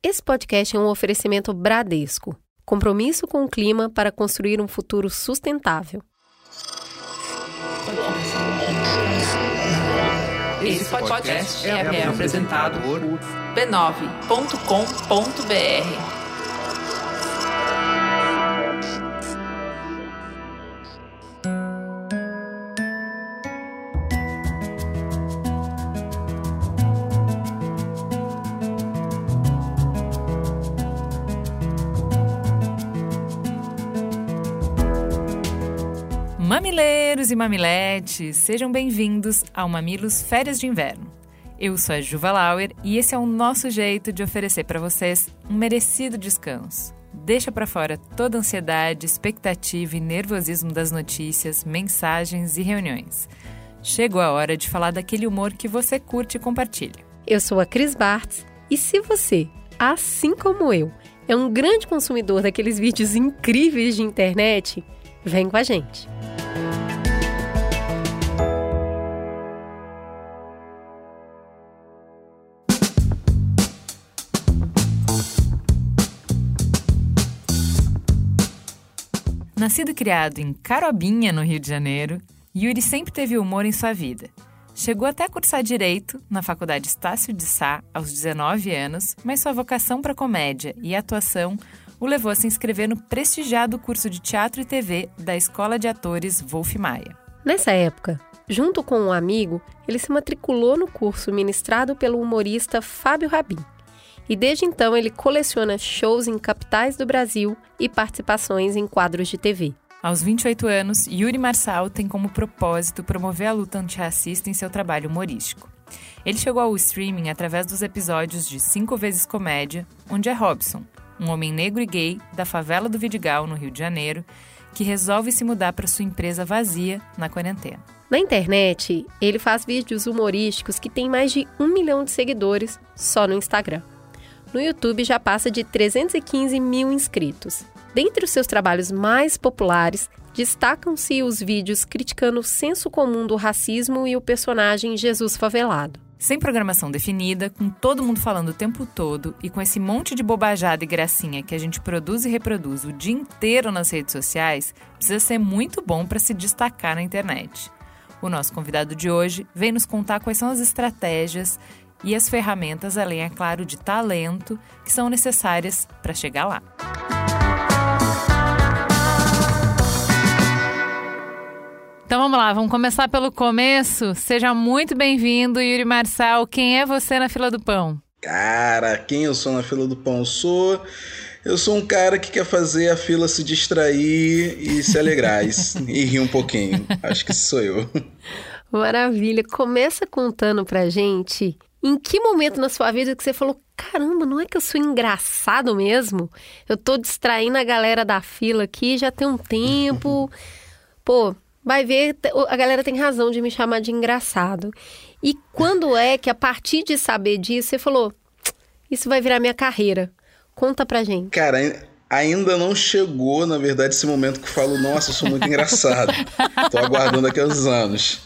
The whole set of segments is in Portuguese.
Esse podcast é um oferecimento Bradesco. Compromisso com o clima para construir um futuro sustentável. Esse podcast é, apresentado por b9.com.br. e mamiletes, sejam bem-vindos ao Mamilos Férias de Inverno. Eu sou a Juva Lauer e esse é o nosso jeito de oferecer para vocês um merecido descanso. Deixa para fora toda a ansiedade, expectativa e nervosismo das notícias, mensagens e reuniões. Chegou a hora de falar daquele humor que você curte e compartilha. Eu sou a Cris Bartz e se você, assim como eu, é um grande consumidor daqueles vídeos incríveis de internet, vem com a gente. Nascido e criado em Carobinha, no Rio de Janeiro, Yuri sempre teve humor em sua vida. Chegou até a cursar Direito na Faculdade Estácio de Sá aos 19 anos, mas sua vocação para comédia e atuação o levou a se inscrever no prestigiado curso de Teatro e TV da Escola de Atores Wolf Maia. Nessa época, junto com um amigo, ele se matriculou no curso ministrado pelo humorista Fábio Rabin e desde então ele coleciona shows em capitais do Brasil e participações em quadros de TV. Aos 28 anos, Yuri Marçal tem como propósito promover a luta antirracista em seu trabalho humorístico. Ele chegou ao streaming através dos episódios de Cinco Vezes Comédia, onde é Robson, um homem negro e gay da favela do Vidigal, no Rio de Janeiro, que resolve se mudar para sua empresa vazia na quarentena. Na internet, ele faz vídeos humorísticos que têm mais de um milhão de seguidores só no Instagram. No YouTube já passa de 315 mil inscritos. Dentre os seus trabalhos mais populares, destacam-se os vídeos criticando o senso comum do racismo e o personagem Jesus Favelado. Sem programação definida, com todo mundo falando o tempo todo e com esse monte de bobajada e gracinha que a gente produz e reproduz o dia inteiro nas redes sociais, precisa ser muito bom para se destacar na internet. O nosso convidado de hoje vem nos contar quais são as estratégias e as ferramentas, além, é claro, de talento, que são necessárias para chegar lá. Então vamos lá, vamos começar pelo começo. Seja muito bem-vindo, Yuri Marçal. Quem é você na fila do pão? Cara, quem eu sou na fila do pão? Eu sou eu sou um cara que quer fazer a fila se distrair e se alegrar e, e rir um pouquinho. Acho que sou eu. Maravilha. Começa contando pra gente em que momento na sua vida que você falou: caramba, não é que eu sou engraçado mesmo? Eu tô distraindo a galera da fila aqui já tem um tempo. Pô, vai ver, a galera tem razão de me chamar de engraçado. E quando é que, a partir de saber disso, você falou: isso vai virar minha carreira? Conta pra gente. Cara, ainda não chegou, na verdade, esse momento que eu falo, nossa, eu sou muito engraçado. Tô aguardando aqui uns anos.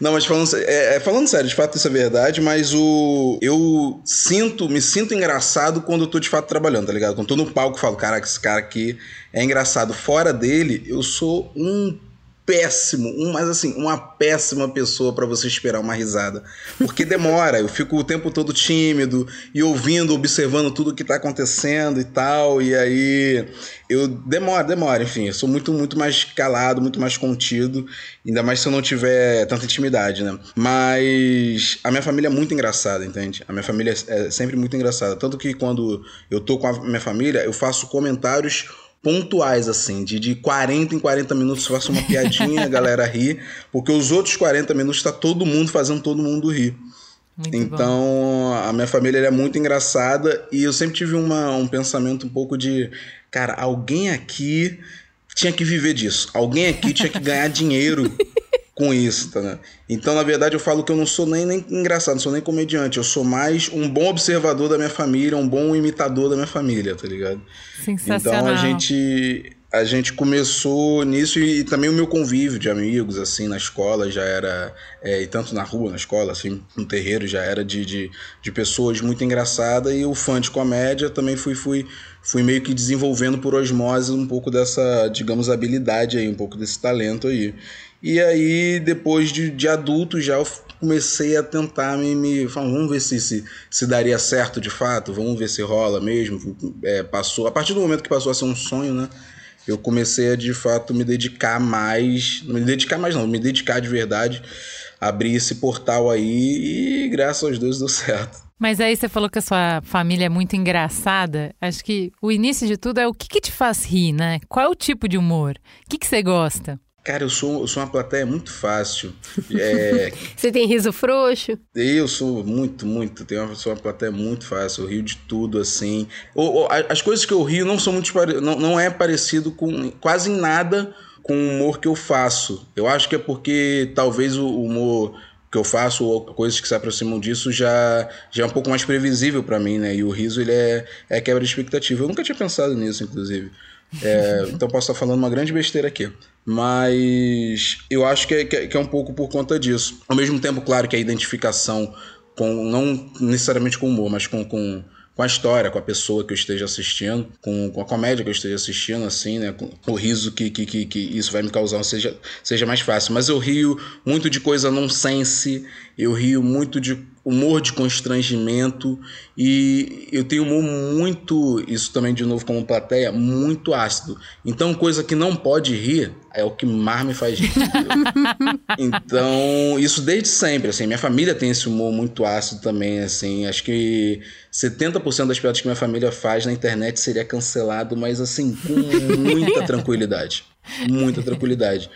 Não, mas falando, é, é, falando sério, de fato isso é verdade, mas o eu sinto, me sinto engraçado quando eu tô de fato trabalhando, tá ligado? Quando eu tô no palco e falo, caraca, esse cara aqui é engraçado. Fora dele, eu sou um péssimo, um, mas assim, uma péssima pessoa para você esperar uma risada. Porque demora, eu fico o tempo todo tímido e ouvindo, observando tudo que tá acontecendo e tal, e aí eu demora, demora, enfim, eu sou muito muito mais calado, muito mais contido, ainda mais se eu não tiver tanta intimidade, né? Mas a minha família é muito engraçada, entende? A minha família é sempre muito engraçada, tanto que quando eu tô com a minha família, eu faço comentários pontuais, assim, de, de 40 em 40 minutos faço uma piadinha, a galera ri, porque os outros 40 minutos tá todo mundo fazendo todo mundo rir. Muito então, bom. a minha família é muito engraçada e eu sempre tive uma, um pensamento um pouco de, cara, alguém aqui tinha que viver disso. Alguém aqui tinha que ganhar dinheiro com isso, tá, né? Então, na verdade, eu falo que eu não sou nem, nem engraçado, não sou nem comediante, eu sou mais um bom observador da minha família, um bom imitador da minha família, tá ligado? Sensacional. Então a gente a gente começou nisso e, e, também o meu convívio de amigos, assim, na escola já era, é, e tanto na rua, na escola, assim, no terreiro, já era de, de, de pessoas muito engraçadas e o fã de comédia também fui, fui, fui meio que desenvolvendo por osmose um pouco dessa, digamos, habilidade aí, um pouco desse talento aí. E aí, depois de, de adulto, já comecei a tentar me. me vamos ver se, se, se daria certo de fato, vamos ver se rola mesmo. É, passou. A partir do momento que passou a ser um sonho, né? Eu comecei a de fato me dedicar mais. Não me dedicar mais, não, me dedicar de verdade. Abrir esse portal aí e graças aos deuses deu certo. Mas aí você falou que a sua família é muito engraçada. Acho que o início de tudo é o que, que te faz rir, né? Qual é o tipo de humor? O que, que você gosta? Cara, eu sou, eu sou uma plateia muito fácil. É... Você tem riso frouxo? Eu sou muito, muito. Tenho uma, sou uma plateia muito fácil. Eu rio de tudo, assim. as coisas que eu rio não são muito. Não, não é parecido com quase nada com o humor que eu faço. Eu acho que é porque talvez o humor que eu faço ou coisas que se aproximam disso já, já é um pouco mais previsível para mim, né? E o riso ele é, é quebra de expectativa. Eu nunca tinha pensado nisso, inclusive. É, então posso estar falando uma grande besteira aqui. Mas eu acho que é, que é um pouco por conta disso. Ao mesmo tempo, claro que a identificação com, não necessariamente com humor, mas com, com com a história, com a pessoa que eu esteja assistindo, com, com a comédia que eu esteja assistindo, assim, né? Com o riso que, que, que, que isso vai me causar seja, seja mais fácil. Mas eu rio muito de coisa nonsense, eu rio muito de humor de constrangimento e eu tenho humor muito, isso também de novo como plateia, muito ácido. Então coisa que não pode rir é o que mais me faz rir. então, isso desde sempre, assim, minha família tem esse humor muito ácido também, assim, acho que 70% das piadas que minha família faz na internet seria cancelado, mas assim, com muita tranquilidade. Muita tranquilidade.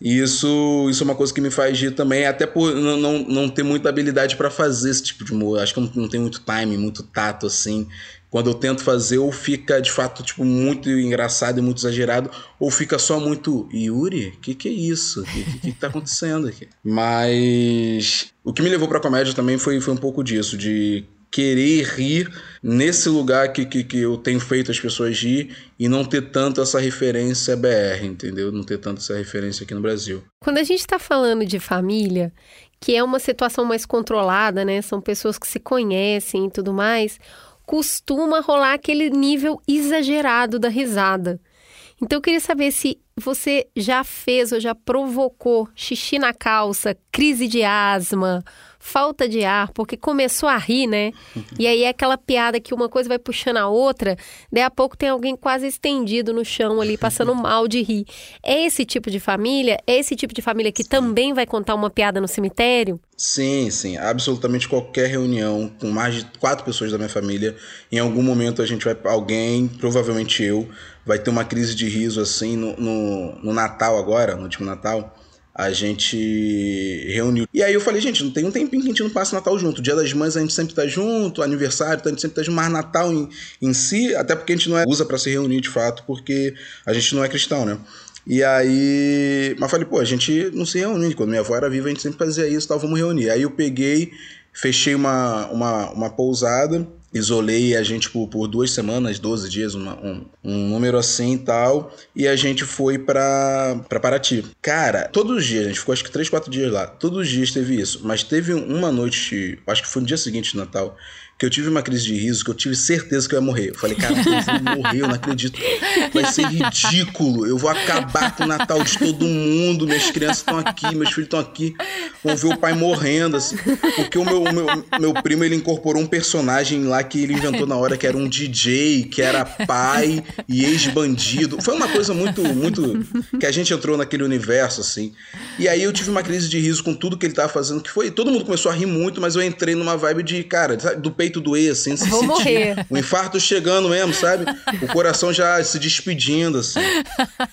E isso, isso é uma coisa que me faz rir também, até por não, não, não ter muita habilidade para fazer esse tipo de humor. Acho que não, não tem muito time, muito tato, assim. Quando eu tento fazer, ou fica de fato tipo, muito engraçado e muito exagerado, ou fica só muito. Yuri, que, que é isso? O que, que, que tá acontecendo aqui? Mas o que me levou pra comédia também foi, foi um pouco disso, de querer rir nesse lugar que, que, que eu tenho feito as pessoas rir e não ter tanto essa referência BR, entendeu? Não ter tanto essa referência aqui no Brasil. Quando a gente está falando de família, que é uma situação mais controlada, né? São pessoas que se conhecem e tudo mais, costuma rolar aquele nível exagerado da risada. Então eu queria saber se você já fez ou já provocou xixi na calça, crise de asma, falta de ar, porque começou a rir, né? E aí é aquela piada que uma coisa vai puxando a outra, daí a pouco tem alguém quase estendido no chão ali, passando mal de rir. É esse tipo de família? É esse tipo de família que sim. também vai contar uma piada no cemitério? Sim, sim. Absolutamente qualquer reunião com mais de quatro pessoas da minha família, em algum momento a gente vai. Alguém, provavelmente eu, vai ter uma crise de riso assim no, no, no Natal agora, no último Natal a gente reuniu. E aí eu falei, gente, não tem um tempinho que a gente não passa Natal junto. Dia das Mães a gente sempre tá junto, aniversário, a gente sempre tá junto, mas Natal em, em si, até porque a gente não é, usa para se reunir de fato, porque a gente não é cristão, né? E aí, mas falei, pô, a gente não se reúne. Quando minha avó era viva, a gente sempre fazia isso, tal, vamos reunir. Aí eu peguei, fechei uma, uma, uma pousada isolei a gente por, por duas semanas, 12 dias, uma, um, um número assim e tal, e a gente foi pra, pra Paraty. Cara, todos os dias, a gente ficou acho que 3, 4 dias lá, todos os dias teve isso, mas teve uma noite, acho que foi no dia seguinte de Natal, que eu tive uma crise de riso, que eu tive certeza que eu ia morrer. Eu falei, cara, eu morrer, eu não acredito. Vai ser ridículo. Eu vou acabar com o Natal de todo mundo. Minhas crianças estão aqui, meus filhos estão aqui. Vão ver o pai morrendo, assim. Porque o meu, meu, meu primo, ele incorporou um personagem lá que ele inventou na hora, que era um DJ, que era pai e ex-bandido. Foi uma coisa muito, muito... Que a gente entrou naquele universo, assim. E aí eu tive uma crise de riso com tudo que ele tava fazendo, que foi... Todo mundo começou a rir muito, mas eu entrei numa vibe de, cara, do peito peito doer, assim, se Vou morrer. o infarto chegando mesmo, sabe? O coração já se despedindo, assim.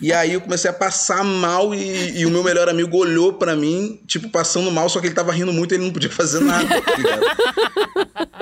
E aí eu comecei a passar mal e, e o meu melhor amigo olhou para mim, tipo, passando mal, só que ele tava rindo muito e ele não podia fazer nada, tá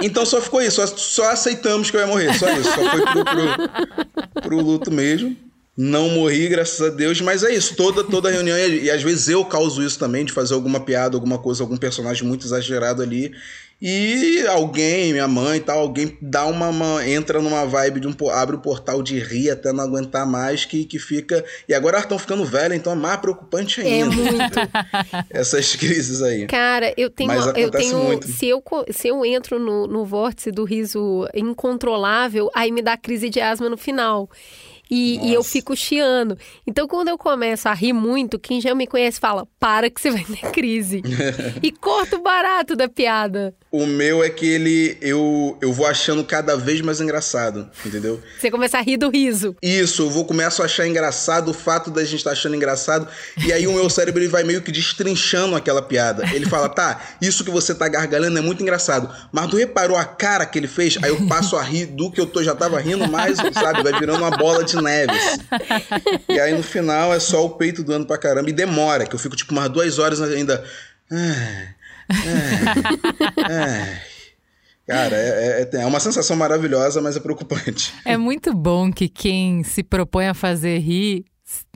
Então só ficou isso, só, só, aceitamos que eu ia morrer, só isso. Só foi pro, pro, pro luto mesmo. Não morri, graças a Deus, mas é isso, toda, toda reunião, e, e às vezes eu causo isso também, de fazer alguma piada, alguma coisa, algum personagem muito exagerado ali, e alguém, minha mãe e tal, alguém dá uma, uma, entra numa vibe de um abre o portal de rir até não aguentar mais que, que fica e agora estão ficando velha, então é mais preocupante É ainda. muito. Essas crises aí. Cara, eu tenho. Mas eu tenho muito. se, eu, se eu entro no, no vórtice do riso incontrolável, aí me dá crise de asma no final. E, e eu fico chiando. Então, quando eu começo a rir muito, quem já me conhece fala: para que você vai ter crise. e corta o barato da piada. O meu é que ele eu, eu vou achando cada vez mais engraçado, entendeu? Você começa a rir do riso. Isso, eu vou começo a achar engraçado o fato da gente estar achando engraçado e aí o meu cérebro ele vai meio que destrinchando aquela piada. Ele fala: "Tá, isso que você tá gargalhando é muito engraçado, mas tu reparou a cara que ele fez?" Aí eu passo a rir do que eu tô já tava rindo mais, sabe? Vai virando uma bola de neve. assim. E aí no final é só o peito doendo pra caramba e demora, que eu fico tipo umas duas horas ainda Ai, ai, ai. Cara, é, é, é uma sensação maravilhosa, mas é preocupante. É muito bom que quem se propõe a fazer rir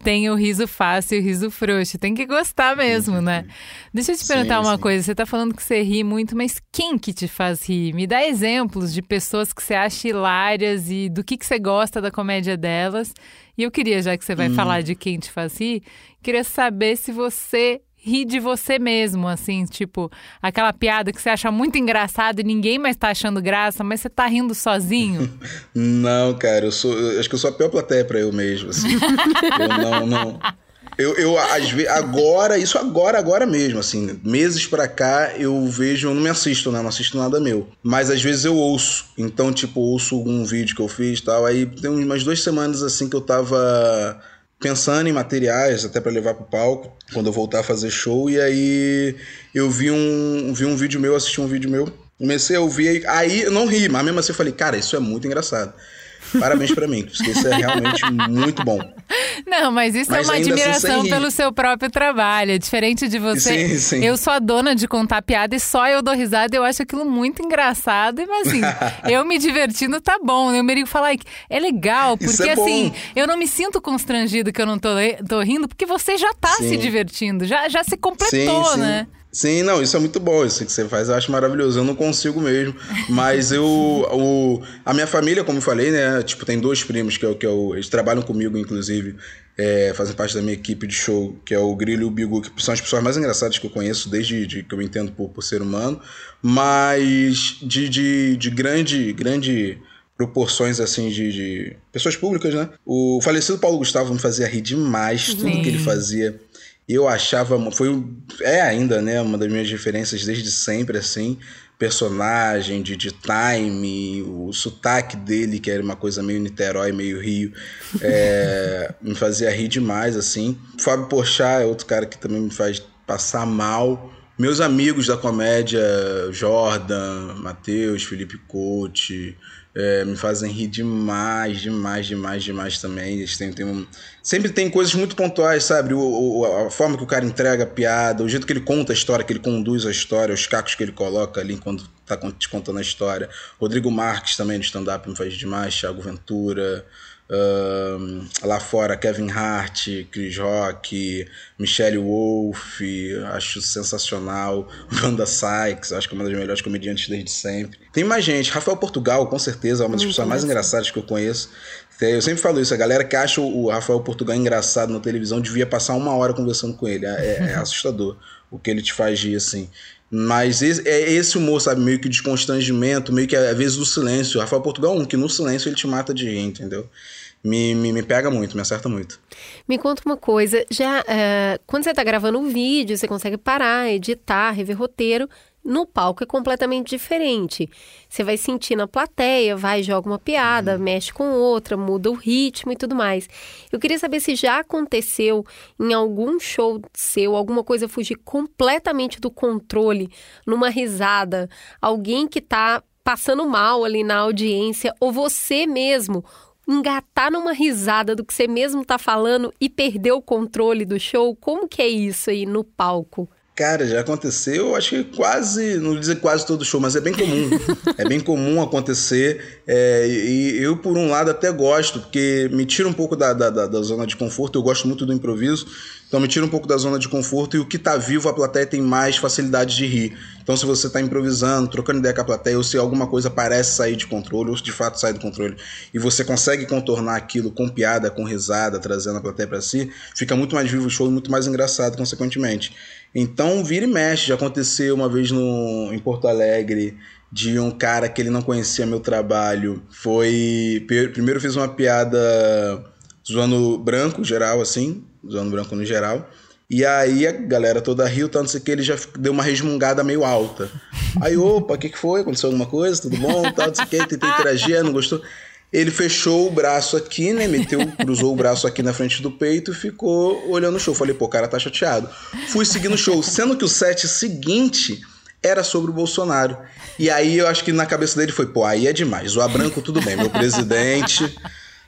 tenha o riso fácil e o riso frouxo. Tem que gostar mesmo, né? Deixa eu te Sim, perguntar uma sim. coisa. Você tá falando que você ri muito, mas quem que te faz rir? Me dá exemplos de pessoas que você acha hilárias e do que, que você gosta da comédia delas. E eu queria, já que você vai falar de quem te faz rir, queria saber se você ri de você mesmo, assim, tipo, aquela piada que você acha muito engraçada e ninguém mais tá achando graça, mas você tá rindo sozinho. Não, cara, eu sou. eu acho que eu sou a pior plateia pra eu mesmo, assim. eu não, não. Eu, eu às vezes, agora, isso agora, agora mesmo, assim, meses pra cá, eu vejo, eu não me assisto, né? Não assisto nada meu. Mas às vezes eu ouço. Então, tipo, ouço algum vídeo que eu fiz e tal. Aí tem umas duas semanas, assim, que eu tava pensando em materiais até pra levar pro palco, quando eu voltar a fazer show. E aí eu vi um, vi um vídeo meu, assisti um vídeo meu. Comecei a ouvir, aí eu não ri, mas mesmo assim eu falei, cara, isso é muito engraçado. Parabéns pra mim, porque isso é realmente muito bom. Não, mas isso Mas é uma assim admiração rir. pelo seu próprio trabalho. É diferente de você. Sim, sim. Eu sou a dona de contar piada e só eu dou risada. Eu acho aquilo muito engraçado. Mas assim, eu me divertindo tá bom. Eu me falar, "Ai, é legal, Isso porque é assim, eu não me sinto constrangido que eu não tô, tô rindo, porque você já tá Sim. se divertindo, já, já se completou, né? Sim, não, isso é muito bom, isso que você faz, eu acho maravilhoso. Eu não consigo mesmo, mas eu, o, a minha família, como eu falei, né, tipo, tem dois primos que, é o que eu, eles trabalham comigo, inclusive, é, fazem parte da minha equipe de show, que é o Grilo e o Bigu, que são as pessoas mais engraçadas que eu conheço desde de, que eu entendo por, por ser humano, mas de, de, de grande, grande proporções assim de, de pessoas públicas, né? O falecido Paulo Gustavo me fazia rir demais, tudo Sim. que ele fazia. Eu achava, foi é ainda, né, uma das minhas referências desde sempre assim, personagem de, de time, o sotaque dele que era uma coisa meio Niterói, meio Rio, é, me fazia rir demais assim. Fábio Porchat é outro cara que também me faz passar mal. Meus amigos da comédia, Jordan, Matheus, Felipe Couto, é, me fazem rir demais, demais, demais, demais também. Eles têm, têm um- Sempre tem coisas muito pontuais, sabe? O, o- a forma que o cara entrega a piada, o jeito que ele conta a história, que ele conduz a história, os cacos que ele coloca ali quando tá te contando a história. Rodrigo Marques também no stand-up me faz demais, Thiago Ventura. Ahn, lá fora, Kevin Hart, Chris Rock, Michelle Wolf, acho sensacional. Wanda Sykes, acho que é uma das melhores comediantes desde sempre. Tem mais gente, Rafael Portugal, com certeza, é uma das pessoas mais engraçadas que eu conheço. Eu sempre falo isso, a galera que acha o Rafael Portugal engraçado na televisão devia passar uma hora conversando com ele. É, é assustador o que ele te faz rir, assim. Mas esse- é esse humor, sabe? Meio que de constrangimento, meio que às vezes do silêncio. O Rafael Portugal é um que no silêncio ele te mata de rir, entendeu? Me, me, me pega muito, me acerta muito. Me conta uma coisa, já eh, quando você está gravando um vídeo, você consegue parar, editar, rever roteiro. No palco é completamente diferente. Você vai sentir na plateia, vai, joga uma piada, mexe com outra, muda o ritmo e tudo mais. Eu queria saber se já aconteceu em algum show seu, alguma coisa fugir completamente do controle, numa risada, alguém que tá passando mal ali na audiência, ou você mesmo engatar numa risada do que você mesmo tá falando e perder o controle do show? Como que é isso aí no palco? Cara, já aconteceu, acho que quase, não vou dizer quase todo show, mas é bem comum. é bem comum acontecer. É, e eu, por um lado, até gosto, porque me tira um pouco da, da, da, zona de conforto. Eu gosto muito do improviso, então me tira um pouco da zona de conforto. E o que tá vivo, a plateia tem mais facilidade de rir. Então, se você tá improvisando, trocando ideia com a plateia, ou se alguma coisa parece sair de controle, ou se de fato sai do controle, e você consegue contornar aquilo com piada, com risada, trazendo a plateia para si, fica muito mais vivo o show e muito mais engraçado, consequentemente. Então, vira e mexe. Já aconteceu uma vez no, em Porto Alegre de um cara que ele não conhecia meu trabalho. Foi. Primeiro fiz uma piada zoando branco, geral, assim. Zoando branco no geral. E aí a galera toda riu, tanto sei que ele já deu uma resmungada meio alta. Aí, opa, o que, que foi? Aconteceu alguma coisa? Tudo bom? Tal, não sei o que, tentei interagir, não gostou. Ele fechou o braço aqui, né? Meteu, cruzou o braço aqui na frente do peito e ficou olhando o show. Falei, pô, o cara tá chateado. Fui seguindo o show, sendo que o set seguinte era sobre o Bolsonaro. E aí eu acho que na cabeça dele foi, pô, aí é demais. O Abranco, tudo bem, meu presidente,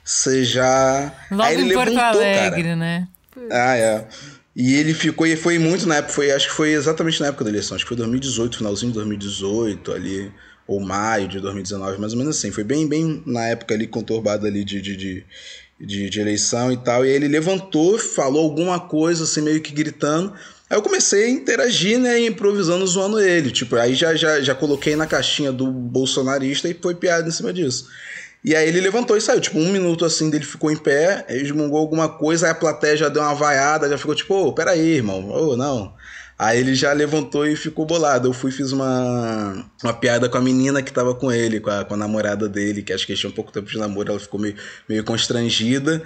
você já. Logo aí ele em levantou, Porto Alegre, cara. né? Ah, é. E ele ficou, e foi muito na época, foi, acho que foi exatamente na época da eleição, acho que foi 2018, finalzinho de 2018 ali ou maio de 2019, mais ou menos assim. Foi bem, bem na época ali, conturbada ali de, de, de, de, de eleição e tal. E aí ele levantou, falou alguma coisa, assim, meio que gritando. Aí eu comecei a interagir, né, improvisando, zoando ele. Tipo, aí já, já, já coloquei na caixinha do bolsonarista e foi piada em cima disso. E aí ele levantou e saiu. Tipo, um minuto assim dele ficou em pé, esmungou alguma coisa, aí a plateia já deu uma vaiada, já ficou tipo, ô, oh, peraí, irmão, ô, oh, não. Aí ele já levantou e ficou bolado. Eu fui fiz uma, uma piada com a menina que tava com ele, com a, com a namorada dele, que acho que tinha um pouco tempo de namoro, ela ficou meio, meio constrangida.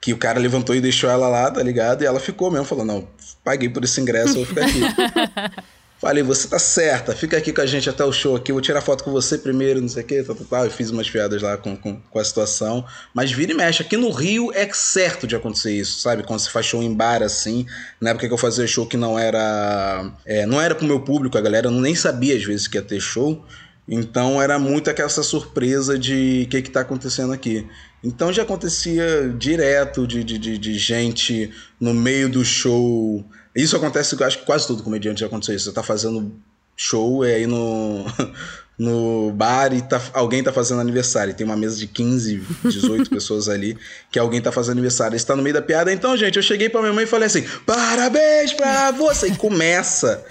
Que o cara levantou e deixou ela lá, tá ligado? E ela ficou mesmo, falou: Não, paguei por esse ingresso, vou ficar aqui. Falei, você tá certa, fica aqui com a gente até o show aqui, vou tirar foto com você primeiro, não sei o que, tal, tal. Eu fiz umas piadas lá com, com, com, a situação. Mas vira e mexe. Aqui no Rio é certo de acontecer isso, sabe? Quando se faz show em bar assim. Na época que eu fazia show que não era. É, não era pro meu público, a galera nem sabia às vezes que ia ter show. Então era muito aquela surpresa de o que está acontecendo aqui. Então já acontecia direto de, de, de, de gente no meio do show isso acontece, eu acho que quase todo comediante já aconteceu isso. Você tá fazendo show e aí no, no bar e tá, alguém tá fazendo aniversário. Tem uma mesa de 15, 18 pessoas ali que alguém tá fazendo aniversário. Está no meio da piada. Então, gente, eu cheguei pra minha mãe e falei assim: parabéns pra você! E começa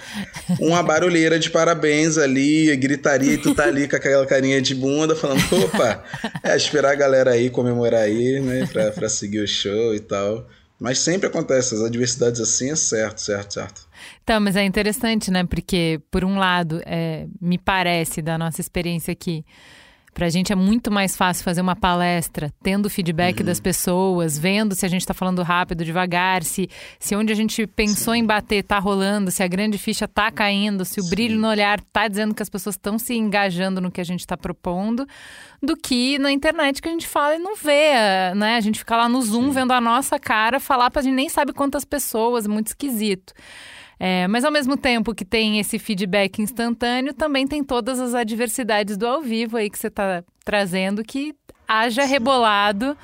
uma barulheira de parabéns ali, gritaria, e tu tá ali com aquela carinha de bunda falando: opa, é esperar a galera aí comemorar aí, né, pra seguir o show e tal. Mas sempre acontece, as adversidades assim é certo, certo, certo. Então, mas é interessante, né? Porque, por um lado, é, me parece, da nossa experiência aqui, para a gente é muito mais fácil fazer uma palestra, tendo feedback uhum. das pessoas, vendo se a gente está falando rápido, devagar, se, se onde a gente pensou Sim. em bater está rolando, se a grande ficha está caindo, se o Sim. brilho no olhar está dizendo que as pessoas estão se engajando no que a gente está propondo, do que na internet que a gente fala e não vê, né? A gente fica lá no Zoom Sim. vendo a nossa cara falar para a gente nem sabe quantas pessoas, muito esquisito. É, mas ao mesmo tempo que tem esse feedback instantâneo, também tem todas as adversidades do ao vivo aí que você está trazendo, que haja rebolado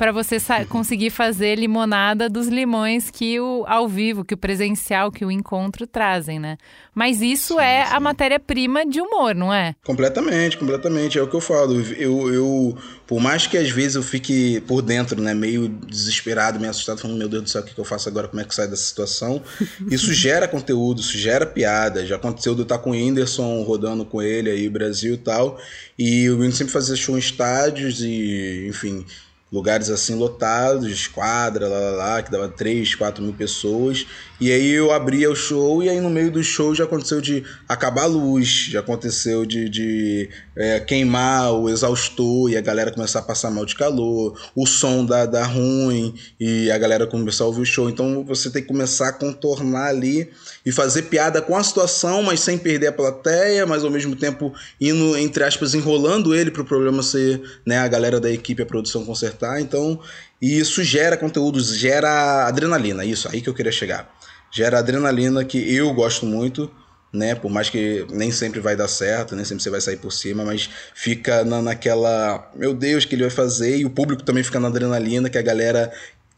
para você conseguir fazer limonada dos limões que o ao vivo, que o presencial, que o encontro trazem, né? Mas isso sim, é sim. a matéria-prima de humor, não é? Completamente, completamente. É o que eu falo. Eu, eu, por mais que às vezes eu fique por dentro, né, meio desesperado, meio assustado, falando, meu Deus do céu, o que, que eu faço agora? Como é que sai dessa situação? Isso gera conteúdo, isso gera piada. Já aconteceu de eu estar com o Whindersson rodando com ele aí, Brasil e tal. E o Whindersson sempre fazia show em estádios e, enfim lugares assim lotados, quadra, lá, lá, lá, que dava 3, 4 mil pessoas. E aí eu abria o show e aí no meio do show já aconteceu de acabar a luz, já aconteceu de, de é, queimar o exaustor e a galera começar a passar mal de calor, o som dá, dá ruim e a galera começar a ouvir o show. Então você tem que começar a contornar ali e fazer piada com a situação, mas sem perder a plateia, mas ao mesmo tempo indo, entre aspas, enrolando ele para o problema ser né, a galera da equipe, a produção consertar. Então, isso gera conteúdo, gera adrenalina, isso aí que eu queria chegar gera adrenalina que eu gosto muito, né? Por mais que nem sempre vai dar certo, nem sempre você vai sair por cima, mas fica na, naquela, meu Deus, que ele vai fazer, e o público também fica na adrenalina, que a galera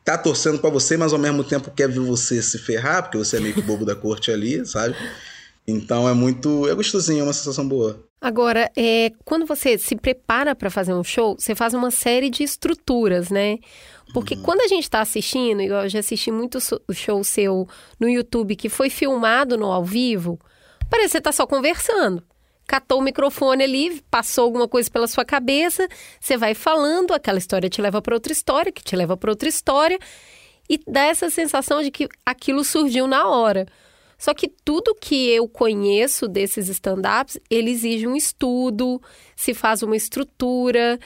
tá torcendo para você, mas ao mesmo tempo quer ver você se ferrar, porque você é meio que bobo da corte ali, sabe? Então é muito. É gostosinho, é uma sensação boa. Agora, é, quando você se prepara para fazer um show, você faz uma série de estruturas, né? Porque uhum. quando a gente está assistindo, igual eu já assisti muito show seu no YouTube que foi filmado no ao vivo, parece que você tá só conversando. Catou o microfone ali, passou alguma coisa pela sua cabeça, você vai falando, aquela história te leva para outra história, que te leva para outra história, e dá essa sensação de que aquilo surgiu na hora. Só que tudo que eu conheço desses stand-ups, ele exige um estudo, se faz uma estrutura,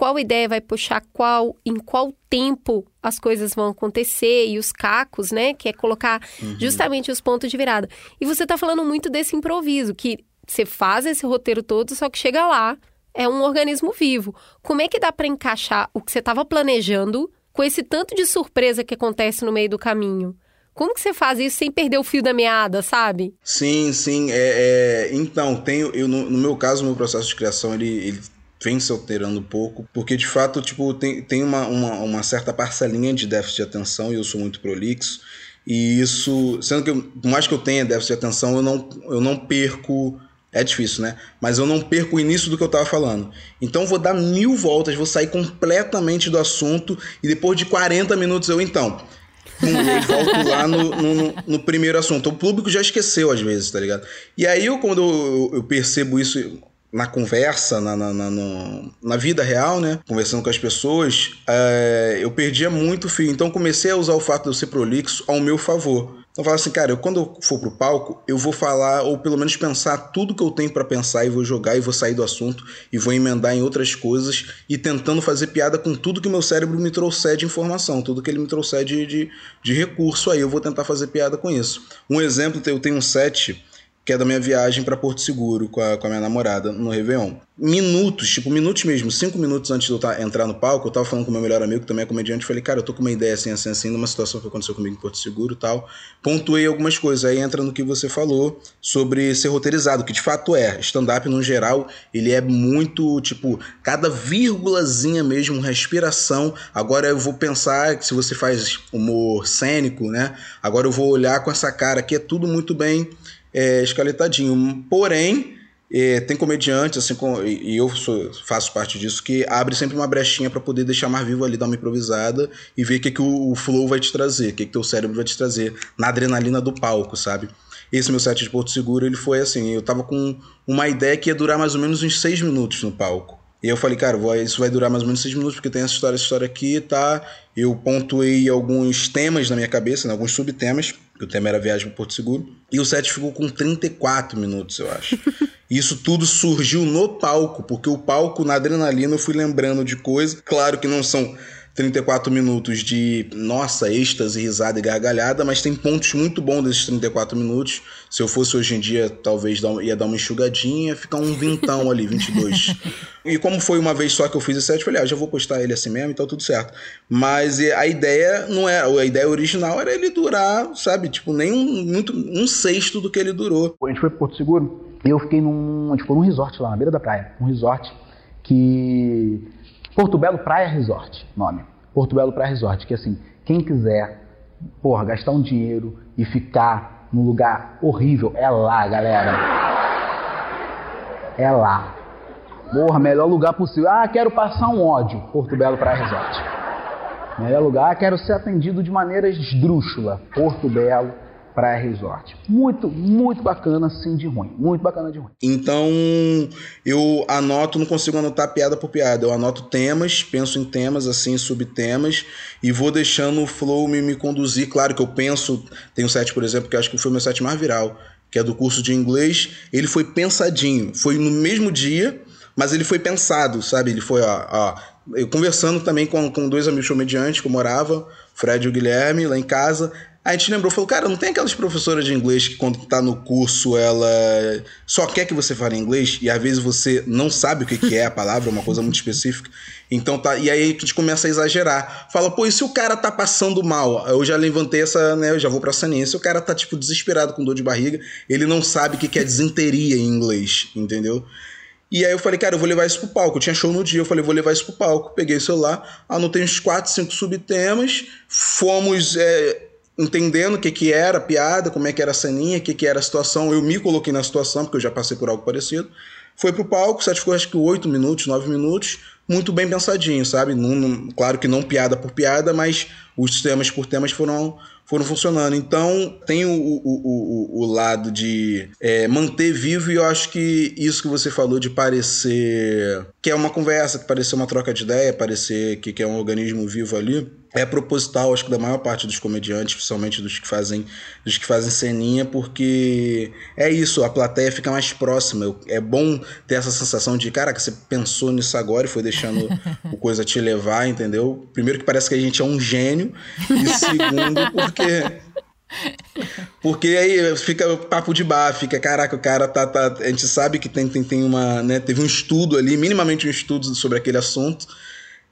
qual ideia vai puxar qual, em qual tempo as coisas vão acontecer e os cacos, né? Que é colocar uhum. justamente os pontos de virada. E você está falando muito desse improviso, que você faz esse roteiro todo, só que chega lá, é um organismo vivo. Como é que dá para encaixar o que você estava planejando com esse tanto de surpresa que acontece no meio do caminho? Como que você faz isso sem perder o fio da meada, sabe? Sim, sim. É, é... Então, tenho, eu, no, no, meu caso, o meu processo de criação, ele, ele vem se alterando um pouco, porque de fato, tipo, tem, tem uma, uma, uma certa parcelinha de déficit de atenção e eu sou muito prolixo. E isso, sendo que eu, por mais que eu tenha déficit de atenção, eu não, eu não perco. É difícil, né? Mas eu não perco o início do que eu tava falando. Então vou dar mil voltas, vou sair completamente do assunto e depois de 40 minutos eu, então, eu volto lá no, no, no, primeiro assunto. O público já esqueceu às vezes, tá ligado? E aí, eu, quando eu, eu percebo isso na conversa, na, na, na, na, vida real, né? Conversando com as pessoas, é, eu perdia muito fio. Então, comecei a usar o fato de eu ser prolixo ao meu favor. Então fala assim, cara, eu, quando eu for pro palco, eu vou falar, ou pelo menos pensar tudo que eu tenho para pensar e vou jogar e vou sair do assunto e vou emendar em outras coisas e tentando fazer piada com tudo que meu cérebro me trouxer de informação, tudo que ele me trouxer de, de, de recurso aí, eu vou tentar fazer piada com isso. Um exemplo, eu tenho um set que é da minha viagem para Porto Seguro com a, com a minha namorada no Réveillon. Minutos, tipo, minutos mesmo, cinco minutos antes de eu tá, entrar no palco, eu tava falando com meu melhor amigo, que também é comediante, falei, cara, eu tô com uma ideia assim, assim, assim, numa situação que aconteceu comigo em Porto Seguro e tal. Pontuei algumas coisas, aí entra no que você falou sobre ser roteirizado, que de fato é. Stand-up, no geral, ele é muito, tipo, cada vírgulazinha mesmo, respiração. Agora eu vou pensar que se você faz humor cênico, né? Agora eu vou olhar com essa cara aqui, é tudo muito bem é, escaletadinho. Porém, é, tem comediantes, assim, com, e eu sou, faço parte disso, que abre sempre uma brechinha para poder deixar mais vivo ali, dar uma improvisada e ver o que, que o, o flow vai te trazer, o que, que teu cérebro vai te trazer na adrenalina do palco, sabe? Esse meu set de Porto Seguro, ele foi assim, eu tava com uma ideia que ia durar mais ou menos uns seis minutos no palco. E eu falei, cara, isso vai durar mais ou menos seis minutos, porque tem essa história, essa história aqui, tá? Eu pontuei alguns temas na minha cabeça, né? alguns subtemas, que o tema era viagem para Porto Seguro. E o set ficou com 34 minutos, eu acho. Isso tudo surgiu no palco, porque o palco, na adrenalina, eu fui lembrando de coisas. Claro que não são 34 minutos de nossa, êxtase, risada e gargalhada, mas tem pontos muito bons desses 34 minutos. Se eu fosse hoje em dia, talvez ia dar uma enxugadinha, ficar um vintão ali, 22. e como foi uma vez só que eu fiz esse set, falei, ah, já vou postar ele assim mesmo, então tudo certo. Mas a ideia não é, a ideia original era ele durar, sabe, tipo, nem um, muito, um sexto do que ele durou. A gente foi para Porto Seguro e eu fiquei num, tipo, num resort lá, na beira da praia. Um resort que Porto Belo Praia Resort, nome. Porto Belo Praia Resort, que assim, quem quiser, porra, gastar um dinheiro e ficar num lugar horrível, é lá, galera. É lá. Porra, melhor lugar possível. Ah, quero passar um ódio. Porto Belo Praia Resort. Melhor lugar, quero ser atendido de maneira esdrúxula. Porto Belo Praia Resort. Muito, muito bacana, sim, de ruim. Muito bacana de ruim. Então, eu anoto, não consigo anotar piada por piada. Eu anoto temas, penso em temas, assim, subtemas, e vou deixando o flow me, me conduzir. Claro que eu penso, tem um set, por exemplo, que acho que foi o meu set mais viral, que é do curso de inglês. Ele foi pensadinho. Foi no mesmo dia, mas ele foi pensado, sabe? Ele foi, ó, ó eu conversando também com, com dois amigos comediantes que eu morava, Fred e o Guilherme, lá em casa. A gente lembrou, falou, cara, não tem aquelas professoras de inglês que quando tá no curso ela só quer que você fale inglês e às vezes você não sabe o que, que é a palavra, uma coisa muito específica. Então tá, e aí a gente começa a exagerar. Fala, pô, e se o cara tá passando mal? Eu já levantei essa, né, eu já vou pra saninha. Se o cara tá, tipo, desesperado com dor de barriga, ele não sabe o que, que é desinteria em inglês, entendeu? E aí eu falei, cara, eu vou levar isso pro palco. Eu tinha show no dia, eu falei, vou levar isso pro palco. Peguei o celular, anotei uns 4, 5 subtemas, fomos é, entendendo o que, que era a piada, como é que era a ceninha, o que, que era a situação. Eu me coloquei na situação, porque eu já passei por algo parecido. Foi pro palco, o set ficou acho que 8 minutos, 9 minutos, muito bem pensadinho, sabe? Claro que não piada por piada, mas os temas por temas foram foram funcionando. Então, tem o, o, o, o lado de é, manter vivo, e eu acho que isso que você falou de parecer que é uma conversa, que parecer uma troca de ideia, parecer que, que é um organismo vivo ali, é proposital, acho que da maior parte dos comediantes, principalmente dos que fazem dos que fazem ceninha, porque é isso, a plateia fica mais próxima. É bom ter essa sensação de, caraca, você pensou nisso agora e foi deixando o coisa te levar, entendeu? Primeiro que parece que a gente é um gênio, e segundo porque porque aí fica papo de bar, fica, caraca, o cara tá, tá. A gente sabe que tem, tem, tem uma. Né, teve um estudo ali, minimamente um estudo sobre aquele assunto.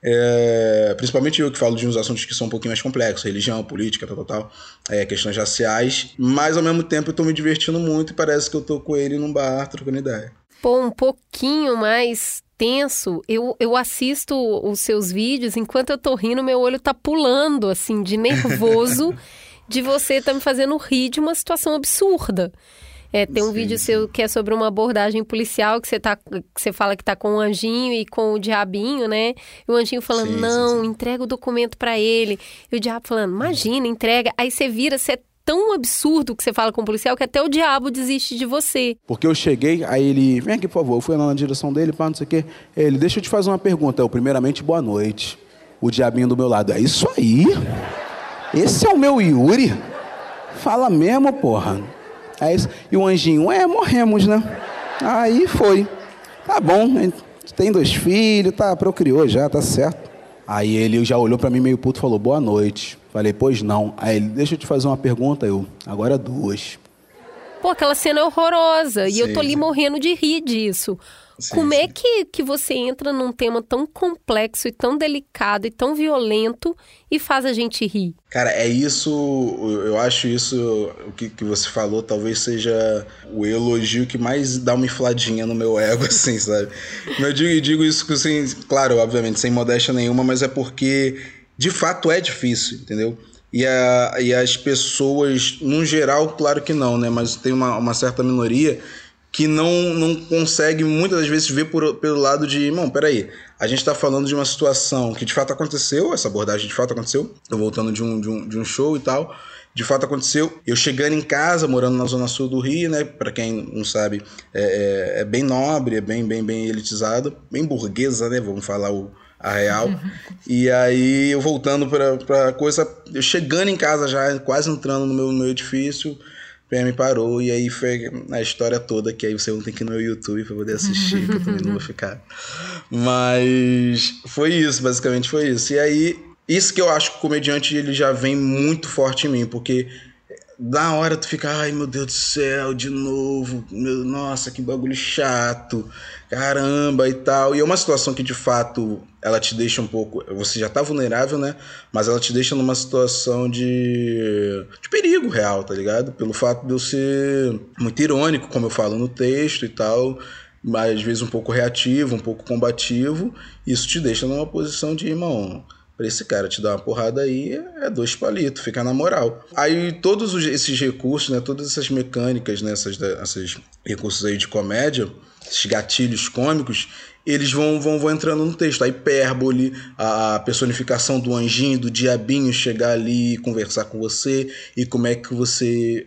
É, principalmente eu que falo de uns assuntos que são um pouquinho mais complexos, religião, política, tal, tal, tal é, questões raciais, mas ao mesmo tempo eu tô me divertindo muito e parece que eu tô com ele num bar trocando ideia. Pô, um pouquinho mais tenso, eu, eu assisto os seus vídeos, enquanto eu tô rindo, meu olho tá pulando, assim, de nervoso, de você tá me fazendo rir de uma situação absurda. É, tem um sim, vídeo sim. seu que é sobre uma abordagem policial que você, tá, que você fala que tá com o anjinho e com o diabinho, né? E o anjinho falando, sim, não, entrega o documento para ele. E o diabo falando, imagina, entrega. Aí você vira, você é tão absurdo que você fala com o policial que até o diabo desiste de você. Porque eu cheguei, aí ele, vem aqui, por favor. Eu fui lá na direção dele, pá, não sei o quê. Ele, deixa eu te fazer uma pergunta. Eu, primeiramente, boa noite. O diabinho do meu lado, é isso aí? Esse é o meu Yuri? Fala mesmo, porra. É isso. E o anjinho, é, morremos, né? Aí foi. Tá bom, tem dois filhos, tá, procriou já, tá certo. Aí ele já olhou para mim meio puto e falou, boa noite. Falei, pois não. Aí ele, deixa eu te fazer uma pergunta, eu, agora duas. Pô, aquela cena é horrorosa. Sim, e eu tô ali morrendo de rir disso. Sim, Como é é que, que você entra num tema tão complexo e tão delicado e tão violento e faz a gente rir? Cara, é isso. Eu acho isso, o que, que você falou, talvez seja o elogio que mais dá uma infladinha no meu ego, assim, sabe? Eu digo, digo isso, assim, claro, obviamente, sem modéstia nenhuma, mas é porque de fato é difícil, entendeu? E, a, e as pessoas, no geral, claro que não, né? Mas tem uma, uma certa minoria que não, não consegue muitas das vezes ver por, pelo lado de, irmão, peraí, a gente está falando de uma situação que de fato aconteceu, essa abordagem de fato aconteceu, tô voltando de um, de um, de um show e tal, de fato aconteceu. Eu chegando em casa, morando na zona sul do Rio, né? Para quem não sabe, é, é, é, bem nobre, é bem, bem, bem elitizado, bem burguesa, né? Vamos falar o, a real. e aí eu voltando para coisa, eu chegando em casa já, quase entrando no meu, no meu edifício PM parou e aí foi a história toda que aí você não tem que ir no meu YouTube para poder assistir, que eu também não vou ficar. Mas foi isso, basicamente foi isso. E aí, isso que eu acho que o comediante ele já vem muito forte em mim, porque da hora tu fica, ai meu Deus do céu, de novo, meu, nossa, que bagulho chato, caramba e tal. E é uma situação que de fato ela te deixa um pouco. Você já tá vulnerável, né? Mas ela te deixa numa situação de, de perigo real, tá ligado? Pelo fato de eu ser muito irônico, como eu falo no texto e tal. Mas às vezes um pouco reativo, um pouco combativo. Isso te deixa numa posição de, irmão, Pra esse cara te dar uma porrada aí é dois palitos, fica na moral. Aí todos esses recursos, né, todas essas mecânicas, né, essas, esses recursos aí de comédia, esses gatilhos cômicos, eles vão, vão, vão entrando no texto. A hipérbole, a personificação do anjinho, do diabinho chegar ali e conversar com você e como é que você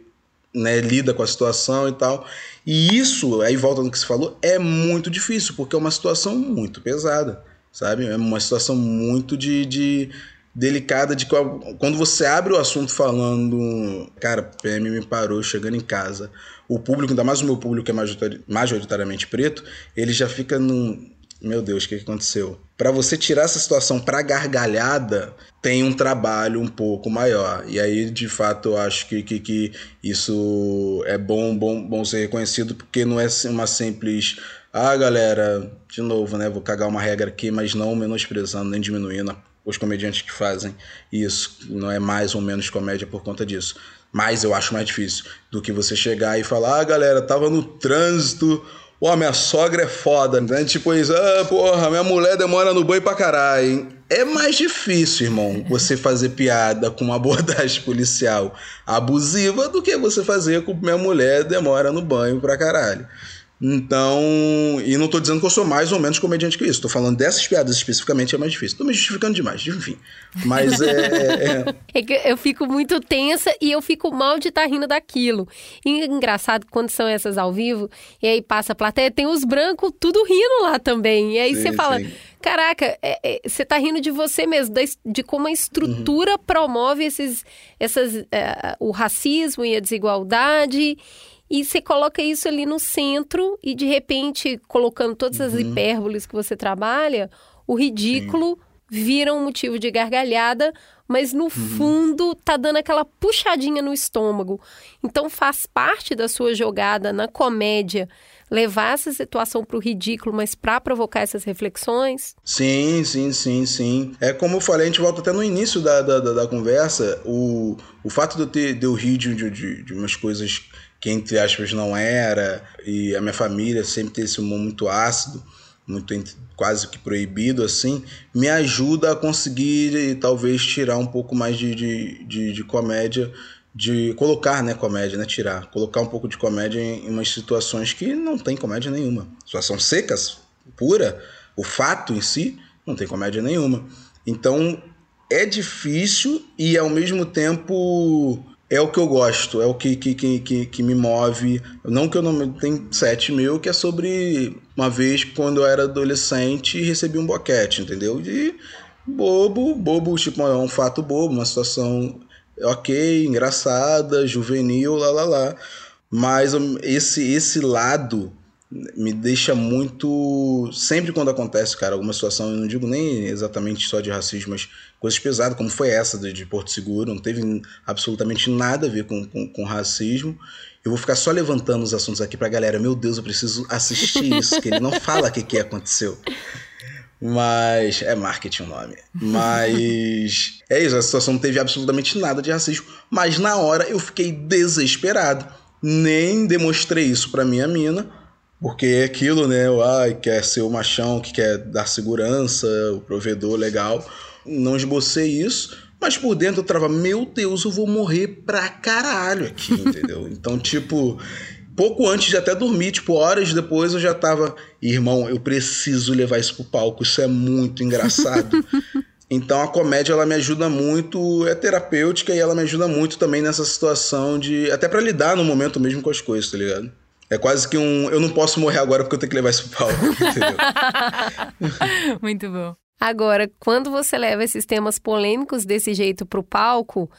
né, lida com a situação e tal. E isso, aí volta no que você falou, é muito difícil, porque é uma situação muito pesada sabe? É uma situação muito de, de delicada de quando você abre o assunto falando, cara, PM me parou chegando em casa. O público, ainda mais o meu público que é majoritariamente preto, ele já fica num, meu Deus, o que, que aconteceu? Para você tirar essa situação para gargalhada, tem um trabalho um pouco maior. E aí, de fato, eu acho que, que, que isso é bom, bom, bom ser reconhecido, porque não é uma simples ah, galera, de novo, né? Vou cagar uma regra aqui, mas não menosprezando nem diminuindo os comediantes que fazem isso. Não é mais ou menos comédia por conta disso. Mas eu acho mais difícil do que você chegar e falar: ah, galera, tava no trânsito, Pô, minha sogra é foda, né? Tipo isso, ah, porra, minha mulher demora no banho pra caralho, hein? É mais difícil, irmão, você fazer piada com uma abordagem policial abusiva do que você fazer com minha mulher demora no banho pra caralho. Então, e não tô dizendo que eu sou mais ou menos comediante que isso. Tô falando dessas piadas especificamente é mais difícil. Tô me justificando demais, enfim. Mas é. É, é que eu fico muito tensa e eu fico mal de estar tá rindo daquilo. E engraçado quando são essas ao vivo, e aí passa a plateia, tem os brancos tudo rindo lá também. E aí sim, você fala. Sim. Caraca, é, é, você tá rindo de você mesmo, de, de como a estrutura uhum. promove esses, essas, é, o racismo e a desigualdade e você coloca isso ali no centro e de repente, colocando todas uhum. as hipérboles que você trabalha, o ridículo Sim. vira um motivo de gargalhada, mas no uhum. fundo tá dando aquela puxadinha no estômago. Então faz parte da sua jogada na comédia levar essa situação para o ridículo, mas para provocar essas reflexões? Sim, sim, sim, sim. É como eu falei, a gente volta até no início da, da, da, da conversa, o, o fato de eu, ter, de eu rir de, de, de umas coisas que entre aspas não era, e a minha família sempre tem esse humor muito ácido, muito quase que proibido assim, me ajuda a conseguir talvez tirar um pouco mais de, de, de, de comédia, de colocar né, comédia, né, tirar, colocar um pouco de comédia em, em umas situações que não tem comédia nenhuma. Situações secas, pura, o fato em si não tem comédia nenhuma. Então é difícil e ao mesmo tempo é o que eu gosto, é o que, que, que, que, me move. Não que eu não tenho 7 mil, que é sobre uma vez quando eu era adolescente recebi um boquete, entendeu? De bobo, bobo, tipo, é um fato bobo, uma situação ok, engraçada, juvenil, lá lá lá. Mas esse, esse lado me deixa muito. Sempre quando acontece, cara, alguma situação, eu não digo nem exatamente só de racismo, mas coisas pesadas, como foi essa de, de Porto Seguro, não teve absolutamente nada a ver com, com, com, racismo. Eu vou ficar só levantando os assuntos aqui pra galera. Meu Deus, eu preciso assistir isso, que ele não fala o que, que aconteceu. Mas. É marketing o nome. Mas. é isso, a situação não teve absolutamente nada de racismo. Mas na hora eu fiquei desesperado. Nem demonstrei isso pra minha mina porque é aquilo, né? O ai, quer ser o machão, que quer dar segurança, o provedor legal. Não esbocei isso, mas por dentro eu trava, meu Deus, eu vou morrer pra caralho aqui, entendeu? Então, tipo, pouco antes de até dormir, tipo, horas depois eu já tava, irmão, eu preciso levar isso pro palco, isso é muito engraçado. Então a comédia ela me ajuda muito, é terapêutica e ela me ajuda muito também nessa situação de até para lidar no momento mesmo com as coisas, tá ligado? É quase que um. Eu não posso morrer agora porque eu tenho que levar isso pro palco, entendeu? Muito bom. Agora, quando você leva esses temas polêmicos desse jeito pro palco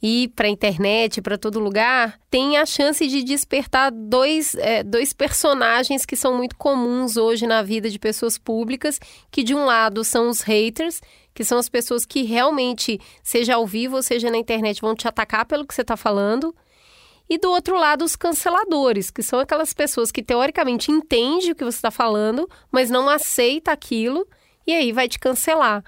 e para internet, para todo lugar, tem a chance de despertar dois, é, dois personagens que são muito comuns hoje na vida de pessoas públicas, que de um lado são os haters, que são as pessoas que realmente, seja ao vivo ou seja na internet, vão te atacar pelo que você está falando. E do outro lado, os canceladores, que são aquelas pessoas que teoricamente entendem o que você está falando, mas não aceita aquilo e aí vai te cancelar.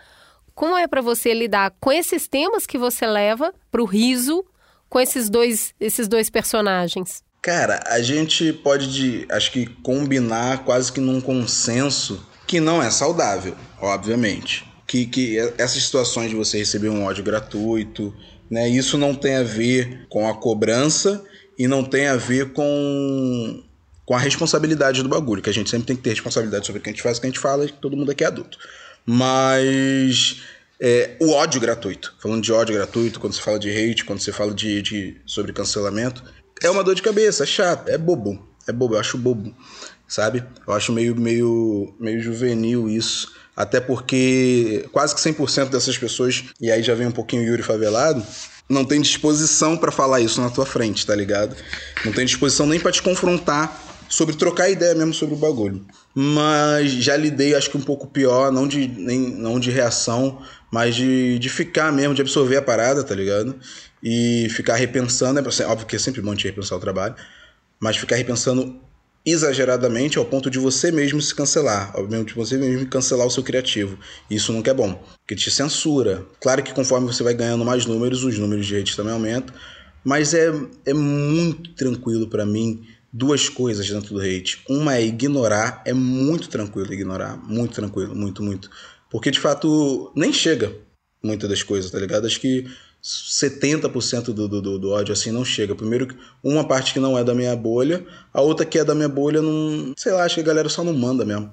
Como é para você lidar com esses temas que você leva para o riso com esses dois, esses dois personagens? Cara, a gente pode, acho que, combinar quase que num consenso que não é saudável, obviamente. Que, que essas situações de você receber um ódio gratuito, né? Isso não tem a ver com a cobrança e não tem a ver com, com a responsabilidade do bagulho, que a gente sempre tem que ter responsabilidade sobre o que a gente faz, o que a gente fala, que todo mundo aqui é adulto. Mas é, o ódio gratuito, falando de ódio gratuito, quando você fala de hate, quando você fala de, de sobre cancelamento, é uma dor de cabeça, é chato, é bobo. É bobo, eu acho bobo, sabe? Eu acho meio, meio, meio juvenil isso. Até porque quase que 100% dessas pessoas, e aí já vem um pouquinho Yuri Favelado, não tem disposição para falar isso na tua frente, tá ligado? Não tem disposição nem para te confrontar sobre trocar ideia mesmo sobre o bagulho. Mas já lidei, acho que um pouco pior, não de, nem, não de reação, mas de, de ficar mesmo, de absorver a parada, tá ligado? E ficar repensando, é óbvio que é sempre bom te repensar o trabalho, mas ficar repensando exageradamente ao ponto de você mesmo se cancelar, de você mesmo cancelar o seu criativo. Isso nunca é bom, porque te censura. Claro que conforme você vai ganhando mais números, os números de rede também aumentam, mas é, é muito tranquilo para mim duas coisas dentro do hate. Uma é ignorar, é muito tranquilo ignorar, muito tranquilo, muito, muito. Porque de fato nem chega muitas das coisas, tá ligado? Acho que 70% do, do, do, ódio assim não chega. Primeiro, uma parte que não é da minha bolha, a outra que é da minha bolha não. Sei lá, acho que a galera só não manda mesmo.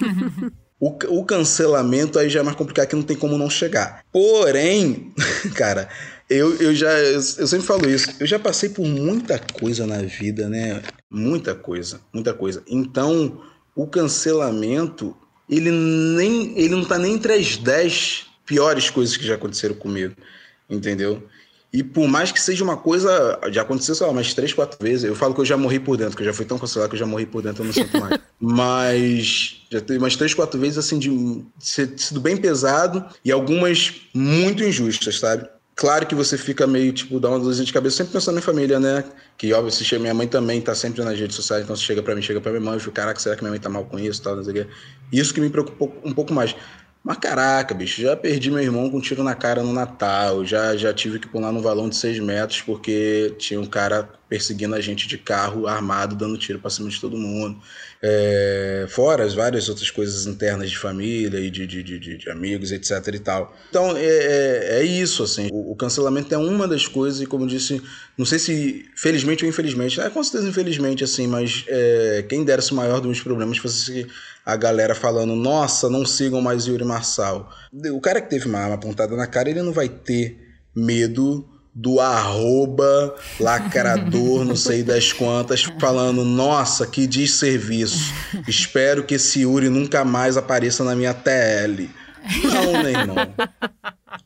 o, o cancelamento aí já é mais complicado que não tem como não chegar. Porém, cara, eu, eu já. Eu, eu sempre falo isso. Eu já passei por muita coisa na vida, né? Muita coisa, muita coisa. Então, o cancelamento, ele nem. Ele não tá nem entre as 10 piores coisas que já aconteceram comigo entendeu? E por mais que seja uma coisa, já aconteceu, sei lá, umas três, quatro vezes. Eu falo que eu já morri por dentro, que eu já fui tão cancelado que eu já morri por dentro, eu não sinto mais. Mas já teve umas três, quatro vezes, assim, de ser sido bem pesado e algumas muito injustas, sabe? Claro que você fica meio, tipo, dá uma luzinha de cabeça, sempre pensando em família, né? Que, óbvio, se chega, minha mãe também tá sempre nas redes sociais, então se chega pra mim, chega pra minha mãe, eu fico, caraca, será que minha mãe tá mal com isso tal, não sei o quê. Isso que me preocupa um pouco mais. Mas caraca, bicho, já perdi meu irmão com um tiro na cara no Natal, já, já tive que pular num valão de 6 metros porque tinha um cara perseguindo a gente de carro armado, dando tiro pra cima de todo mundo. É, fora as várias outras coisas internas de família e de, de, de, de amigos, etc e tal. Então, é, é, é isso, assim. O, o, cancelamento é uma das coisas e, como eu disse, não sei se felizmente ou infelizmente, é com certeza infelizmente, assim, mas é, quem dera se o maior dos problemas fosse a galera falando, nossa, não sigam mais Yuri Marçal. O cara que teve uma arma apontada na cara, ele não vai ter medo do arroba lacrador, não sei das quantas, falando: Nossa, que desserviço. Espero que esse Yuri nunca mais apareça na minha TL. Não, né, irmão?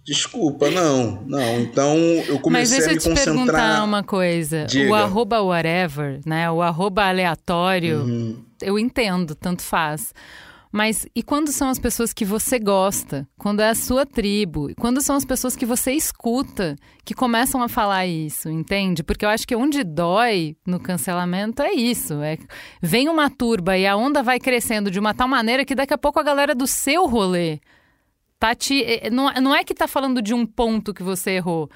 Desculpa, não, não. Então eu comecei Mas a me concentrar. Deixa eu te perguntar uma coisa. Diga. O arroba whatever, né? O arroba aleatório, uhum. eu entendo, tanto faz. Mas e quando são as pessoas que você gosta? Quando é a sua tribo? Quando são as pessoas que você escuta que começam a falar isso, entende? Porque eu acho que onde dói no cancelamento é isso. É, vem uma turba e a onda vai crescendo de uma tal maneira que daqui a pouco a galera do seu rolê tá te. É, não, não é que tá falando de um ponto que você errou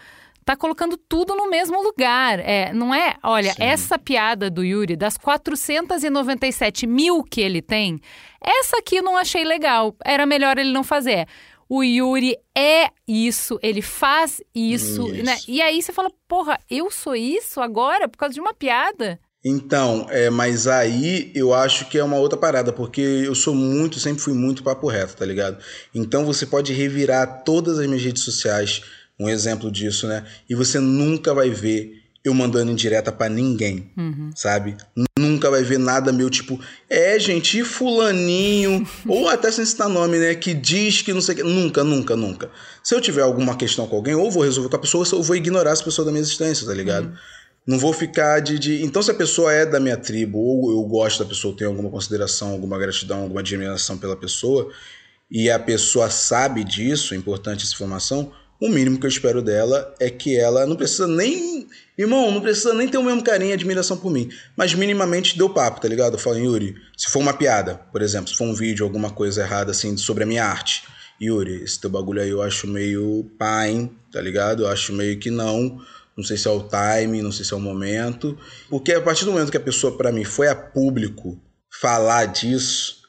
tá colocando tudo no mesmo lugar. É, não é? Olha, Sim. essa piada do Yuri, das 497 mil que ele tem, essa aqui eu não achei legal. Era melhor ele não fazer. O Yuri é isso, ele faz isso, isso. Né? E aí você fala, porra, eu sou isso agora por causa de uma piada? Então, é, mas aí eu acho que é uma outra parada, porque eu sou muito, sempre fui muito papo reto, tá ligado? Então você pode revirar todas as minhas redes sociais, um exemplo disso, né? E você nunca vai ver eu mandando indireta para ninguém, uhum. sabe? Nunca vai ver nada meu tipo, é, gente, e fulaninho, ou até sem citar nome, né, que diz que não sei o que. Nunca, nunca, nunca. Se eu tiver alguma questão com alguém, ou vou resolver com a pessoa, ou vou ignorar essa pessoa da minha existência, tá ligado? Uhum. Não vou ficar de, de. Então, se a pessoa é da minha tribo, ou eu gosto da pessoa, tenho alguma consideração, alguma gratidão, alguma admiração pela pessoa, e a pessoa sabe disso, é importante essa informação, o mínimo que eu espero dela é que ela não precisa nem. Irmão, não precisa nem ter o mesmo carinho e admiração por mim. Mas minimamente deu papo, tá ligado? Eu Yuri, se for uma piada, por exemplo, se for um vídeo, alguma coisa errada assim sobre a minha arte. Yuri, esse teu bagulho aí eu acho meio pai, tá ligado? Eu acho meio que não. Não sei se é o time, não sei se é o momento. Porque a partir do momento que a pessoa, para mim, foi a público falar disso,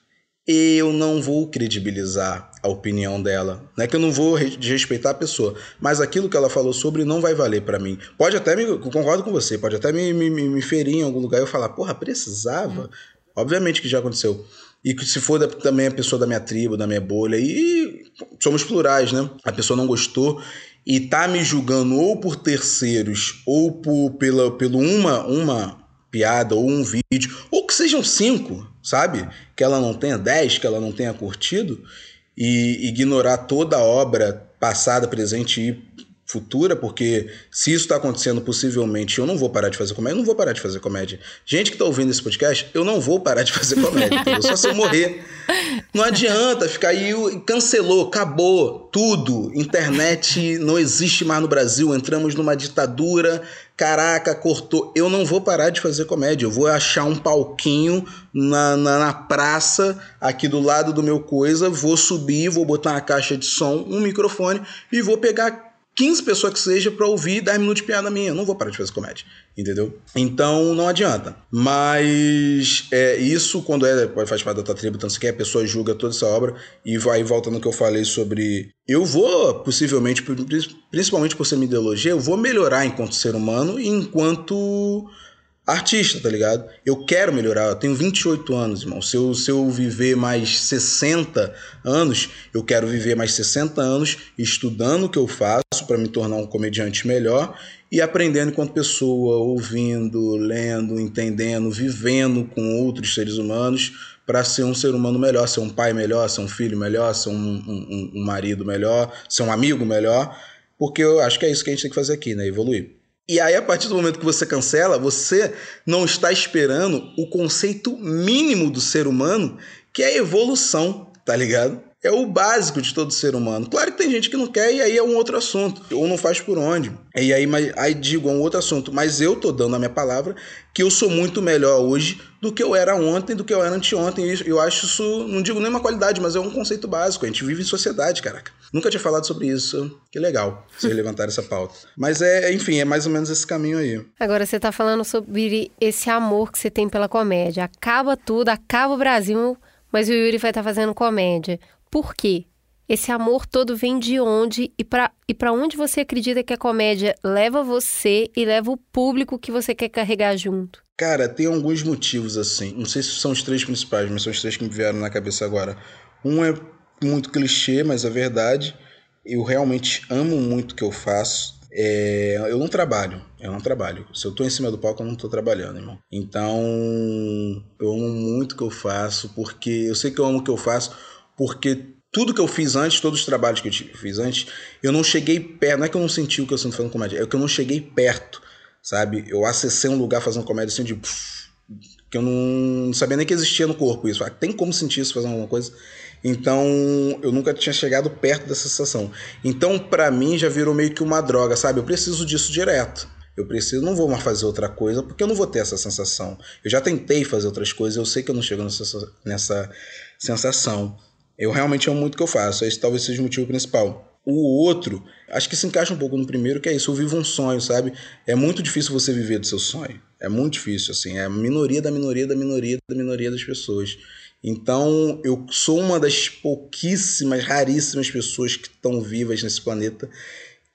eu não vou credibilizar a opinião dela. Não é que eu não vou desrespeitar a pessoa, mas aquilo que ela falou sobre não vai valer para mim. Pode até me. Concordo com você, pode até me, me, me ferir em algum lugar e eu falar, porra, precisava. Hum. Obviamente que já aconteceu. E que se for da, também a pessoa da minha tribo, da minha bolha, e somos plurais, né? A pessoa não gostou e tá me julgando ou por terceiros ou por, pela, pelo uma, uma piada ou um vídeo, ou que sejam cinco, sabe? Que ela não tenha dez, que ela não tenha curtido, e ignorar toda a obra passada, presente e futura, porque se isso está acontecendo possivelmente, eu não vou parar de fazer comédia, eu não vou parar de fazer comédia. Gente que está ouvindo esse podcast, eu não vou parar de fazer comédia, só se eu morrer. Não adianta ficar aí, cancelou, acabou tudo. Internet não existe mais no Brasil, entramos numa ditadura, caraca, cortou. Eu não vou parar de fazer comédia, eu vou achar um palquinho na, na, na praça, aqui do lado do meu coisa, vou subir, vou botar uma caixa de som, um microfone e vou pegar 15 pessoas que seja para ouvir 10 minutos de piada minha. Eu não vou parar de fazer comédia, entendeu? Então não adianta. Mas é, isso, quando é, faz parte da tua tribo, tanto que a pessoa julga toda essa obra e vai voltando no que eu falei sobre. Eu vou, possivelmente, principalmente por ser minha ideologia, eu vou melhorar enquanto ser humano e enquanto artista, tá ligado? Eu quero melhorar, eu tenho 28 anos, irmão. Se eu, se eu viver mais 60 anos, eu quero viver mais 60 anos estudando o que eu faço para me tornar um comediante melhor e aprendendo enquanto pessoa, ouvindo, lendo, entendendo, vivendo com outros seres humanos para ser um ser humano melhor, ser um pai melhor, ser um filho melhor, ser um, um, um marido melhor, ser um amigo melhor, porque eu acho que é isso que a gente tem que fazer aqui, né? Evoluir. E aí, a partir do momento que você cancela, você não está esperando o conceito mínimo do ser humano, que é evolução, tá ligado? É o básico de todo ser humano. Claro que tem gente que não quer e aí é um outro assunto. Ou não faz por onde. E aí, mas, aí digo, é um outro assunto. Mas eu tô dando a minha palavra que eu sou muito melhor hoje do que eu era ontem, do que eu era anteontem. E eu acho isso, não digo nem uma qualidade, mas é um conceito básico. A gente vive em sociedade, caraca. Nunca tinha falado sobre isso. Que legal vocês levantaram essa pauta. Mas é, enfim, é mais ou menos esse caminho aí. Agora você tá falando sobre esse amor que você tem pela comédia. Acaba tudo, acaba o Brasil, mas o Yuri vai estar tá fazendo comédia. Por quê? Esse amor todo vem de onde e para e pra onde você acredita que a comédia leva você e leva o público que você quer carregar junto? Cara, tem alguns motivos assim. Não sei se são os três principais, mas são os três que me vieram na cabeça agora. Um é muito clichê, mas é verdade. Eu realmente amo muito o que eu faço. É, eu não trabalho, eu não trabalho. Se eu tô em cima do palco, eu não tô trabalhando, irmão. Então, eu amo muito o que eu faço, porque eu sei que eu amo o que eu faço, porque tudo que eu fiz antes, todos os trabalhos que eu fiz antes, eu não cheguei perto. Não é que eu não senti o que eu sinto fazendo comédia, é que eu não cheguei perto, sabe? Eu acessei um lugar fazendo comédia assim de. que eu não sabia nem que existia no corpo isso. Ah, tem como sentir isso fazendo alguma coisa? Então, eu nunca tinha chegado perto dessa sensação. Então, para mim, já virou meio que uma droga, sabe? Eu preciso disso direto. Eu preciso, não vou mais fazer outra coisa porque eu não vou ter essa sensação. Eu já tentei fazer outras coisas, eu sei que eu não chego nessa, nessa sensação. Eu realmente amo muito o que eu faço, esse talvez seja o motivo principal. O outro, acho que se encaixa um pouco no primeiro, que é isso, eu vivo um sonho, sabe? É muito difícil você viver do seu sonho. É muito difícil, assim. É a minoria da minoria da minoria da minoria das pessoas. Então, eu sou uma das pouquíssimas, raríssimas pessoas que estão vivas nesse planeta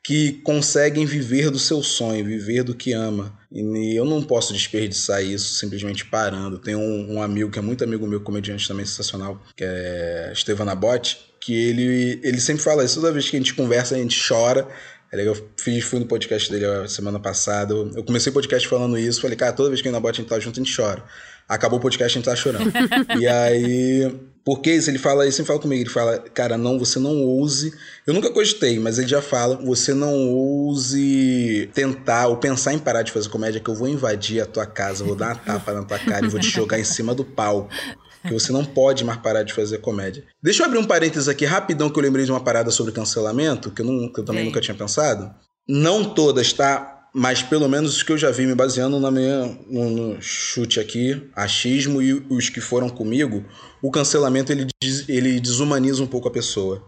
que conseguem viver do seu sonho, viver do que ama. E eu não posso desperdiçar isso simplesmente parando. Tem um, um amigo que é muito amigo meu, comediante também sensacional, que é Estevan Abote, que ele, ele sempre fala isso. Toda vez que a gente conversa, a gente chora. É eu fiz, fui no podcast dele a semana passada. Eu comecei o podcast falando isso. Falei, cara, toda vez que a Nabote a gente tá junto, a gente chora. Acabou o podcast, a gente tá chorando. e aí, porque ele fala, ele sempre fala comigo, ele fala, cara, não, você não ouse. Eu nunca gostei, mas ele já fala, você não ouse tentar ou pensar em parar de fazer comédia, que eu vou invadir a tua casa, vou dar uma tapa na tua cara e vou te jogar em cima do pau. Que você não pode mais parar de fazer comédia. Deixa eu abrir um parênteses aqui rapidão que eu lembrei de uma parada sobre cancelamento, que eu, não, que eu também Sim. nunca tinha pensado. Não todas, tá? Mas pelo menos os que eu já vi me baseando na minha, no, no, chute aqui, achismo e os que foram comigo, o cancelamento ele, ele desumaniza um pouco a pessoa.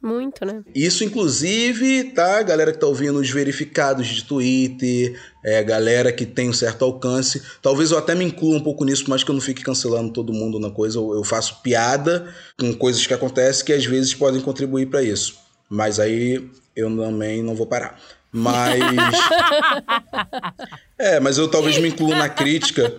Muito, né? Isso, inclusive, tá? Galera que tá ouvindo os verificados de Twitter, é, galera que tem um certo alcance. Talvez eu até me inclua um pouco nisso, mas que eu não fique cancelando todo mundo na coisa. Eu, eu faço piada com coisas que acontecem que às vezes podem contribuir para isso. Mas aí eu também não vou parar. Mas. é, mas eu talvez me inclua na crítica.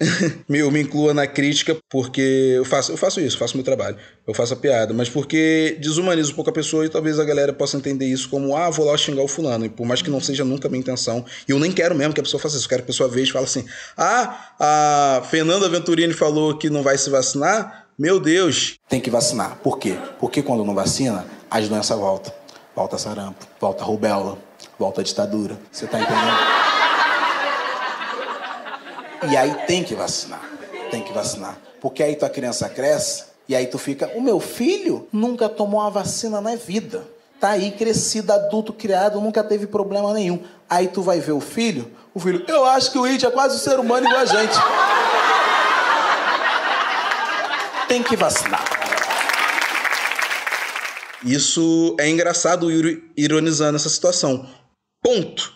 eu me inclua na crítica porque eu faço, eu faço isso, faço meu trabalho. Eu faço a piada, mas porque desumaniza um pouco a pessoa e talvez a galera possa entender isso como, ah, vou lá xingar o fulano. E por mais que não seja nunca a minha intenção, e eu nem quero mesmo que a pessoa faça isso. Eu quero que a pessoa veja e fale assim: ah, a Fernanda Venturini falou que não vai se vacinar. Meu Deus. Tem que vacinar. Por quê? Porque quando não vacina, as doenças voltam. Volta sarampo, volta rubéola, volta a ditadura. Você tá entendendo? E aí tem que vacinar. Tem que vacinar. Porque aí tua criança cresce e aí tu fica. O meu filho nunca tomou a vacina na vida. Tá aí crescido, adulto, criado, nunca teve problema nenhum. Aí tu vai ver o filho, o filho, eu acho que o índio é quase um ser humano igual a gente. Tem que vacinar. Isso é engraçado ironizando essa situação. Ponto.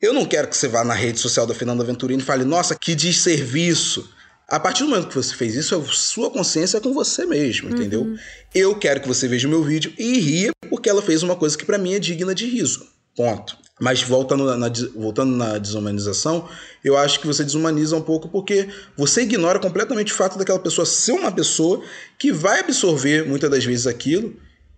Eu não quero que você vá na rede social da Fernanda Venturini e fale, nossa, que desserviço. A partir do momento que você fez isso, a sua consciência é com você mesmo, uhum. entendeu? Eu quero que você veja o meu vídeo e ria porque ela fez uma coisa que para mim é digna de riso. Ponto. Mas voltando na, na, voltando na desumanização, eu acho que você desumaniza um pouco porque você ignora completamente o fato daquela pessoa ser uma pessoa que vai absorver muitas das vezes aquilo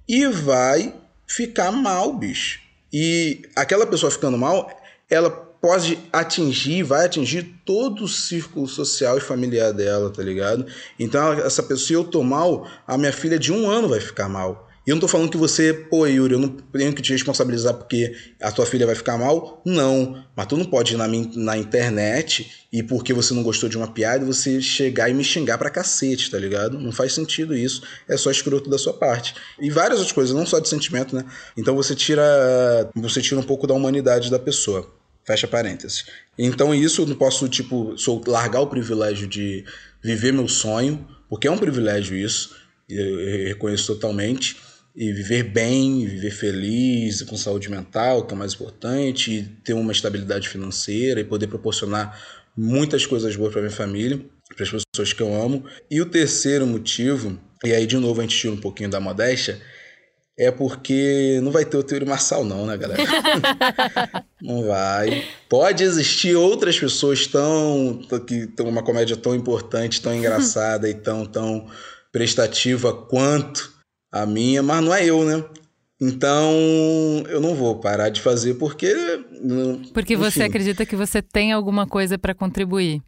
e vai ficar mal, bicho. E aquela pessoa ficando mal, ela pode atingir, vai atingir todo o círculo social e familiar dela, tá ligado? Então, essa pessoa, se eu tô mal, a minha filha de um ano vai ficar mal. E eu não tô falando que você, pô, Yuri, eu não tenho que te responsabilizar porque a tua filha vai ficar mal. Não. Mas tu não pode ir na, na internet e porque você não gostou de uma piada, você chegar e me xingar pra cacete, tá ligado? Não faz sentido isso. É só escroto da sua parte. E várias outras coisas, não só de sentimento, né? Então você tira. Você tira um pouco da humanidade da pessoa. Fecha parênteses. Então isso eu não posso, tipo, sou, largar o privilégio de viver meu sonho, porque é um privilégio isso, eu reconheço totalmente e viver bem, viver feliz, com saúde mental, que é o mais importante, e ter uma estabilidade financeira e poder proporcionar muitas coisas boas para minha família, para as pessoas que eu amo. E o terceiro motivo, e aí de novo a gente tira um pouquinho da modéstia, é porque não vai ter o Teoria Marçal não, né, galera? não vai. Pode existir outras pessoas tão que têm uma comédia tão importante, tão engraçada e tão tão prestativa quanto a minha, mas não é eu, né? Então, eu não vou parar de fazer porque. Porque enfim. você acredita que você tem alguma coisa para contribuir.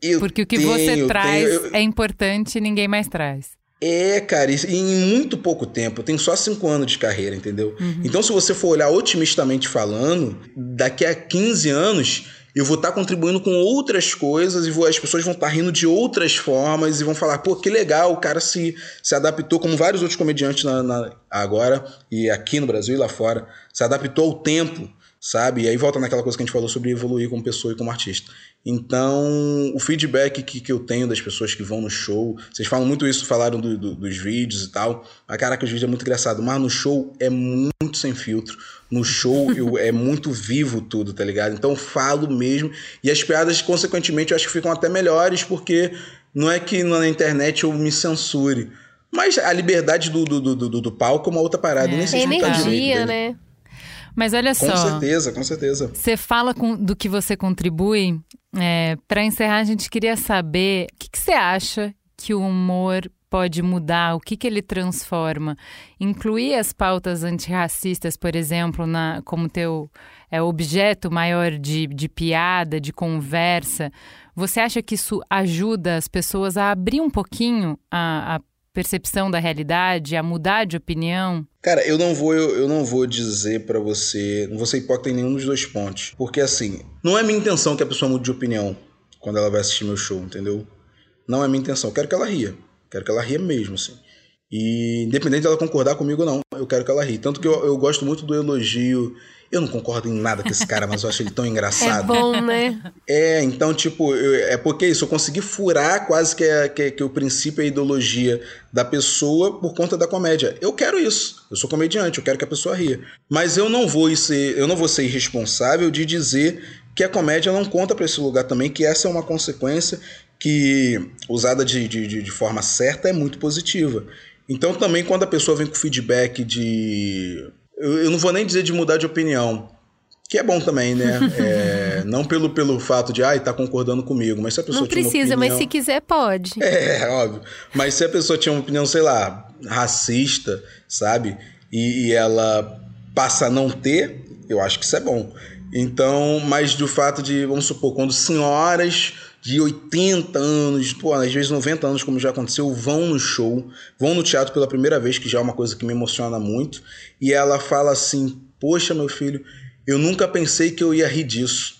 Eu porque o que tenho, você traz tenho, eu... é importante e ninguém mais traz. É, cara, e em muito pouco tempo. Eu tenho só cinco anos de carreira, entendeu? Uhum. Então, se você for olhar otimistamente falando, daqui a 15 anos eu vou estar tá contribuindo com outras coisas e vou, as pessoas vão estar tá rindo de outras formas e vão falar, pô, que legal, o cara se, se adaptou, como vários outros comediantes na, na, agora e aqui no Brasil e lá fora, se adaptou ao tempo, sabe? E aí volta naquela coisa que a gente falou sobre evoluir como pessoa e como artista. Então, o feedback que, que eu tenho das pessoas que vão no show, vocês falam muito isso, falaram do, do, dos vídeos e tal. A caraca, os vídeos é muito engraçado, mas no show é muito sem filtro. No show eu, é muito vivo tudo, tá ligado? Então falo mesmo. E as piadas, consequentemente, eu acho que ficam até melhores, porque não é que na internet eu me censure. Mas a liberdade do, do, do, do, do palco é uma outra parada. É. Nem se energia, direito, né? Mas olha com só. Com certeza, com certeza. Você fala com, do que você contribui. É, Para encerrar, a gente queria saber o que, que você acha que o humor pode mudar, o que, que ele transforma. Incluir as pautas antirracistas, por exemplo, na, como teu é, objeto maior de, de piada, de conversa. Você acha que isso ajuda as pessoas a abrir um pouquinho a, a percepção da realidade, a mudar de opinião? Cara, eu não vou eu, eu não vou dizer para você, não vou ser hipócrita em nenhum dos dois pontos, porque assim, não é minha intenção que a pessoa mude de opinião quando ela vai assistir meu show, entendeu? Não é minha intenção, eu quero que ela ria. Quero que ela ria mesmo, assim. E independente dela concordar comigo ou não, eu quero que ela rie. Tanto que eu, eu gosto muito do elogio eu não concordo em nada com esse cara, mas eu acho ele tão engraçado. É bom, né? É, então, tipo, eu, é porque isso, eu consegui furar quase que, é, que, que o princípio e a ideologia da pessoa por conta da comédia. Eu quero isso. Eu sou comediante, eu quero que a pessoa ria. Mas eu não vou ser, eu não vou ser irresponsável de dizer que a comédia não conta para esse lugar também, que essa é uma consequência que, usada de, de, de forma certa, é muito positiva. Então, também, quando a pessoa vem com feedback de eu, eu não vou nem dizer de mudar de opinião, que é bom também, né? É, não pelo, pelo fato de, ai, tá concordando comigo, mas se a pessoa Não precisa, opinião... mas se quiser, pode. É, óbvio. Mas se a pessoa tinha uma opinião, sei lá, racista, sabe? E, e ela passa a não ter, eu acho que isso é bom. Então, mas do fato de, vamos supor, quando senhoras de 80 anos, pô, às vezes 90 anos, como já aconteceu, vão no show, vão no teatro pela primeira vez, que já é uma coisa que me emociona muito, e ela fala assim: Poxa, meu filho, eu nunca pensei que eu ia rir disso.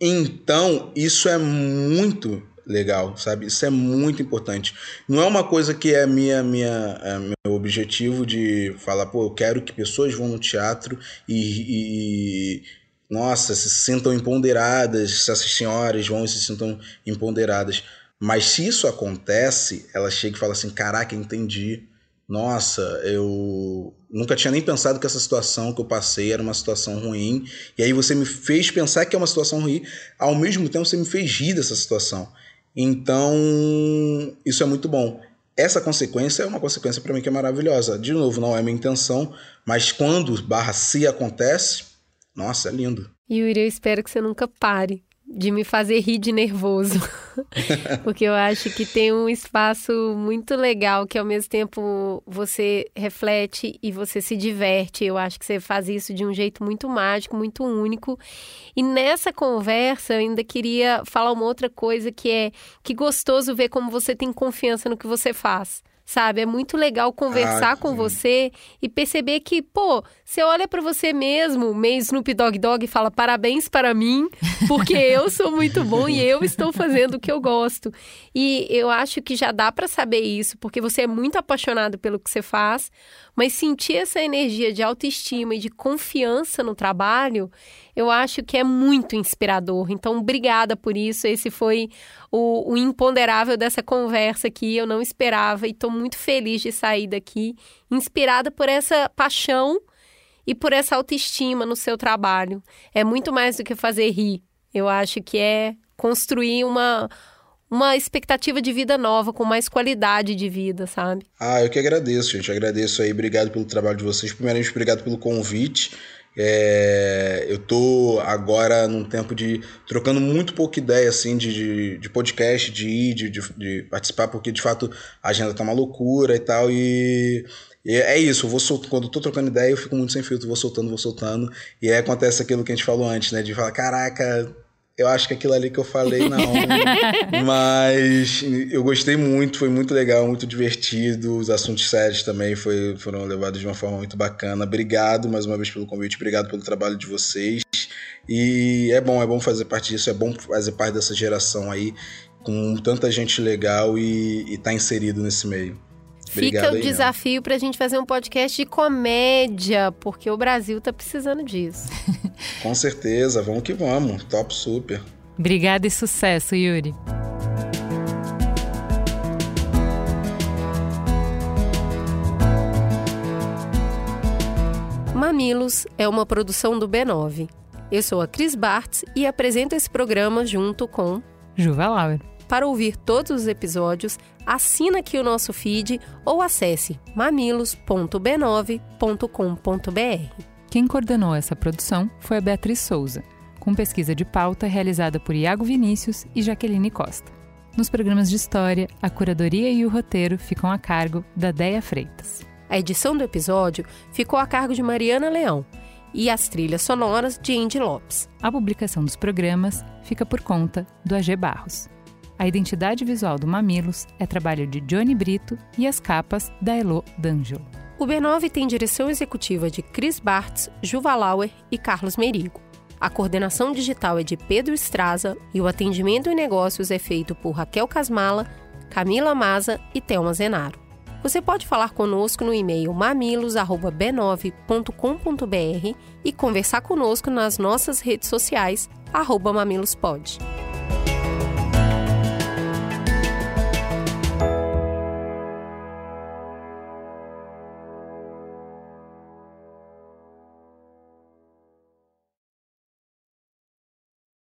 Então, isso é muito legal, sabe? Isso é muito importante. Não é uma coisa que é minha, minha, é meu objetivo de falar, pô, eu quero que pessoas vão no teatro e, e nossa, se sintam empoderadas, se essas senhoras vão e se sintam empoderadas. Mas se isso acontece, ela chega e fala assim: caraca, entendi. nossa, eu nunca tinha nem pensado que essa situação que eu passei era uma situação ruim. E aí você me fez pensar que é uma situação ruim, ao mesmo tempo você me fez rir dessa situação. Então, isso é muito bom. Essa consequência é uma consequência para mim que é maravilhosa. De novo, não é minha intenção, mas quando barra se acontece, nossa, é lindo. Yuri, eu espero que você nunca pare de me fazer rir de nervoso. Porque eu acho que tem um espaço muito legal que ao mesmo tempo você reflete e você se diverte. Eu acho que você faz isso de um jeito muito mágico, muito único. E nessa conversa eu ainda queria falar uma outra coisa que é que gostoso ver como você tem confiança no que você faz sabe? É muito legal conversar ah, com você e perceber que, pô, você olha para você mesmo, meio Snoop Dogg Dog e fala parabéns para mim, porque eu sou muito bom e eu estou fazendo o que eu gosto. E eu acho que já dá para saber isso, porque você é muito apaixonado pelo que você faz, mas sentir essa energia de autoestima e de confiança no trabalho, eu acho que é muito inspirador. Então, obrigada por isso. Esse foi o, o imponderável dessa conversa aqui. Eu não esperava e estou muito feliz de sair daqui, inspirada por essa paixão e por essa autoestima no seu trabalho. É muito mais do que fazer rir. Eu acho que é construir uma uma expectativa de vida nova, com mais qualidade de vida, sabe? Ah, eu que agradeço, gente. agradeço aí. Obrigado pelo trabalho de vocês. Primeiramente, obrigado pelo convite. É, eu tô agora num tempo de trocando muito pouca ideia assim de, de, de podcast, de ir, de, de, de, participar, porque de fato a agenda tá uma loucura e tal. E, e é isso, eu vou quando eu tô trocando ideia, eu fico muito sem filtro, vou soltando, vou soltando. E aí acontece aquilo que a gente falou antes, né? De falar, caraca, eu acho que aquilo ali que eu falei, não. Mas eu gostei muito, foi muito legal, muito divertido. Os assuntos sérios também foi, foram levados de uma forma muito bacana. Obrigado mais uma vez pelo convite, obrigado pelo trabalho de vocês. E é bom, é bom fazer parte disso, é bom fazer parte dessa geração aí, com tanta gente legal e estar tá inserido nesse meio. Obrigado Fica o aí, desafio para a gente fazer um podcast de comédia, porque o Brasil tá precisando disso. Com certeza, vamos que vamos. Top super. Obrigada e sucesso, Yuri. Mamilos é uma produção do B9. Eu sou a Cris Bartz e apresento esse programa junto com Juva Lauer. Para ouvir todos os episódios, assina aqui o nosso feed ou acesse mamilos.b9.com.br. Quem coordenou essa produção foi a Beatriz Souza, com pesquisa de pauta realizada por Iago Vinícius e Jaqueline Costa. Nos programas de história, a curadoria e o roteiro ficam a cargo da Deia Freitas. A edição do episódio ficou a cargo de Mariana Leão e as trilhas sonoras de Indy Lopes. A publicação dos programas fica por conta do AG Barros. A identidade visual do Mamilos é trabalho de Johnny Brito e as capas da Elo D'Angelo. O B9 tem direção executiva de Chris Bartz, Juva Lauer e Carlos Merigo. A coordenação digital é de Pedro Estraza e o atendimento em negócios é feito por Raquel Casmala, Camila Maza e Thelma Zenaro. Você pode falar conosco no e-mail mamilos@b9.com.br e conversar conosco nas nossas redes sociais @mamilospod.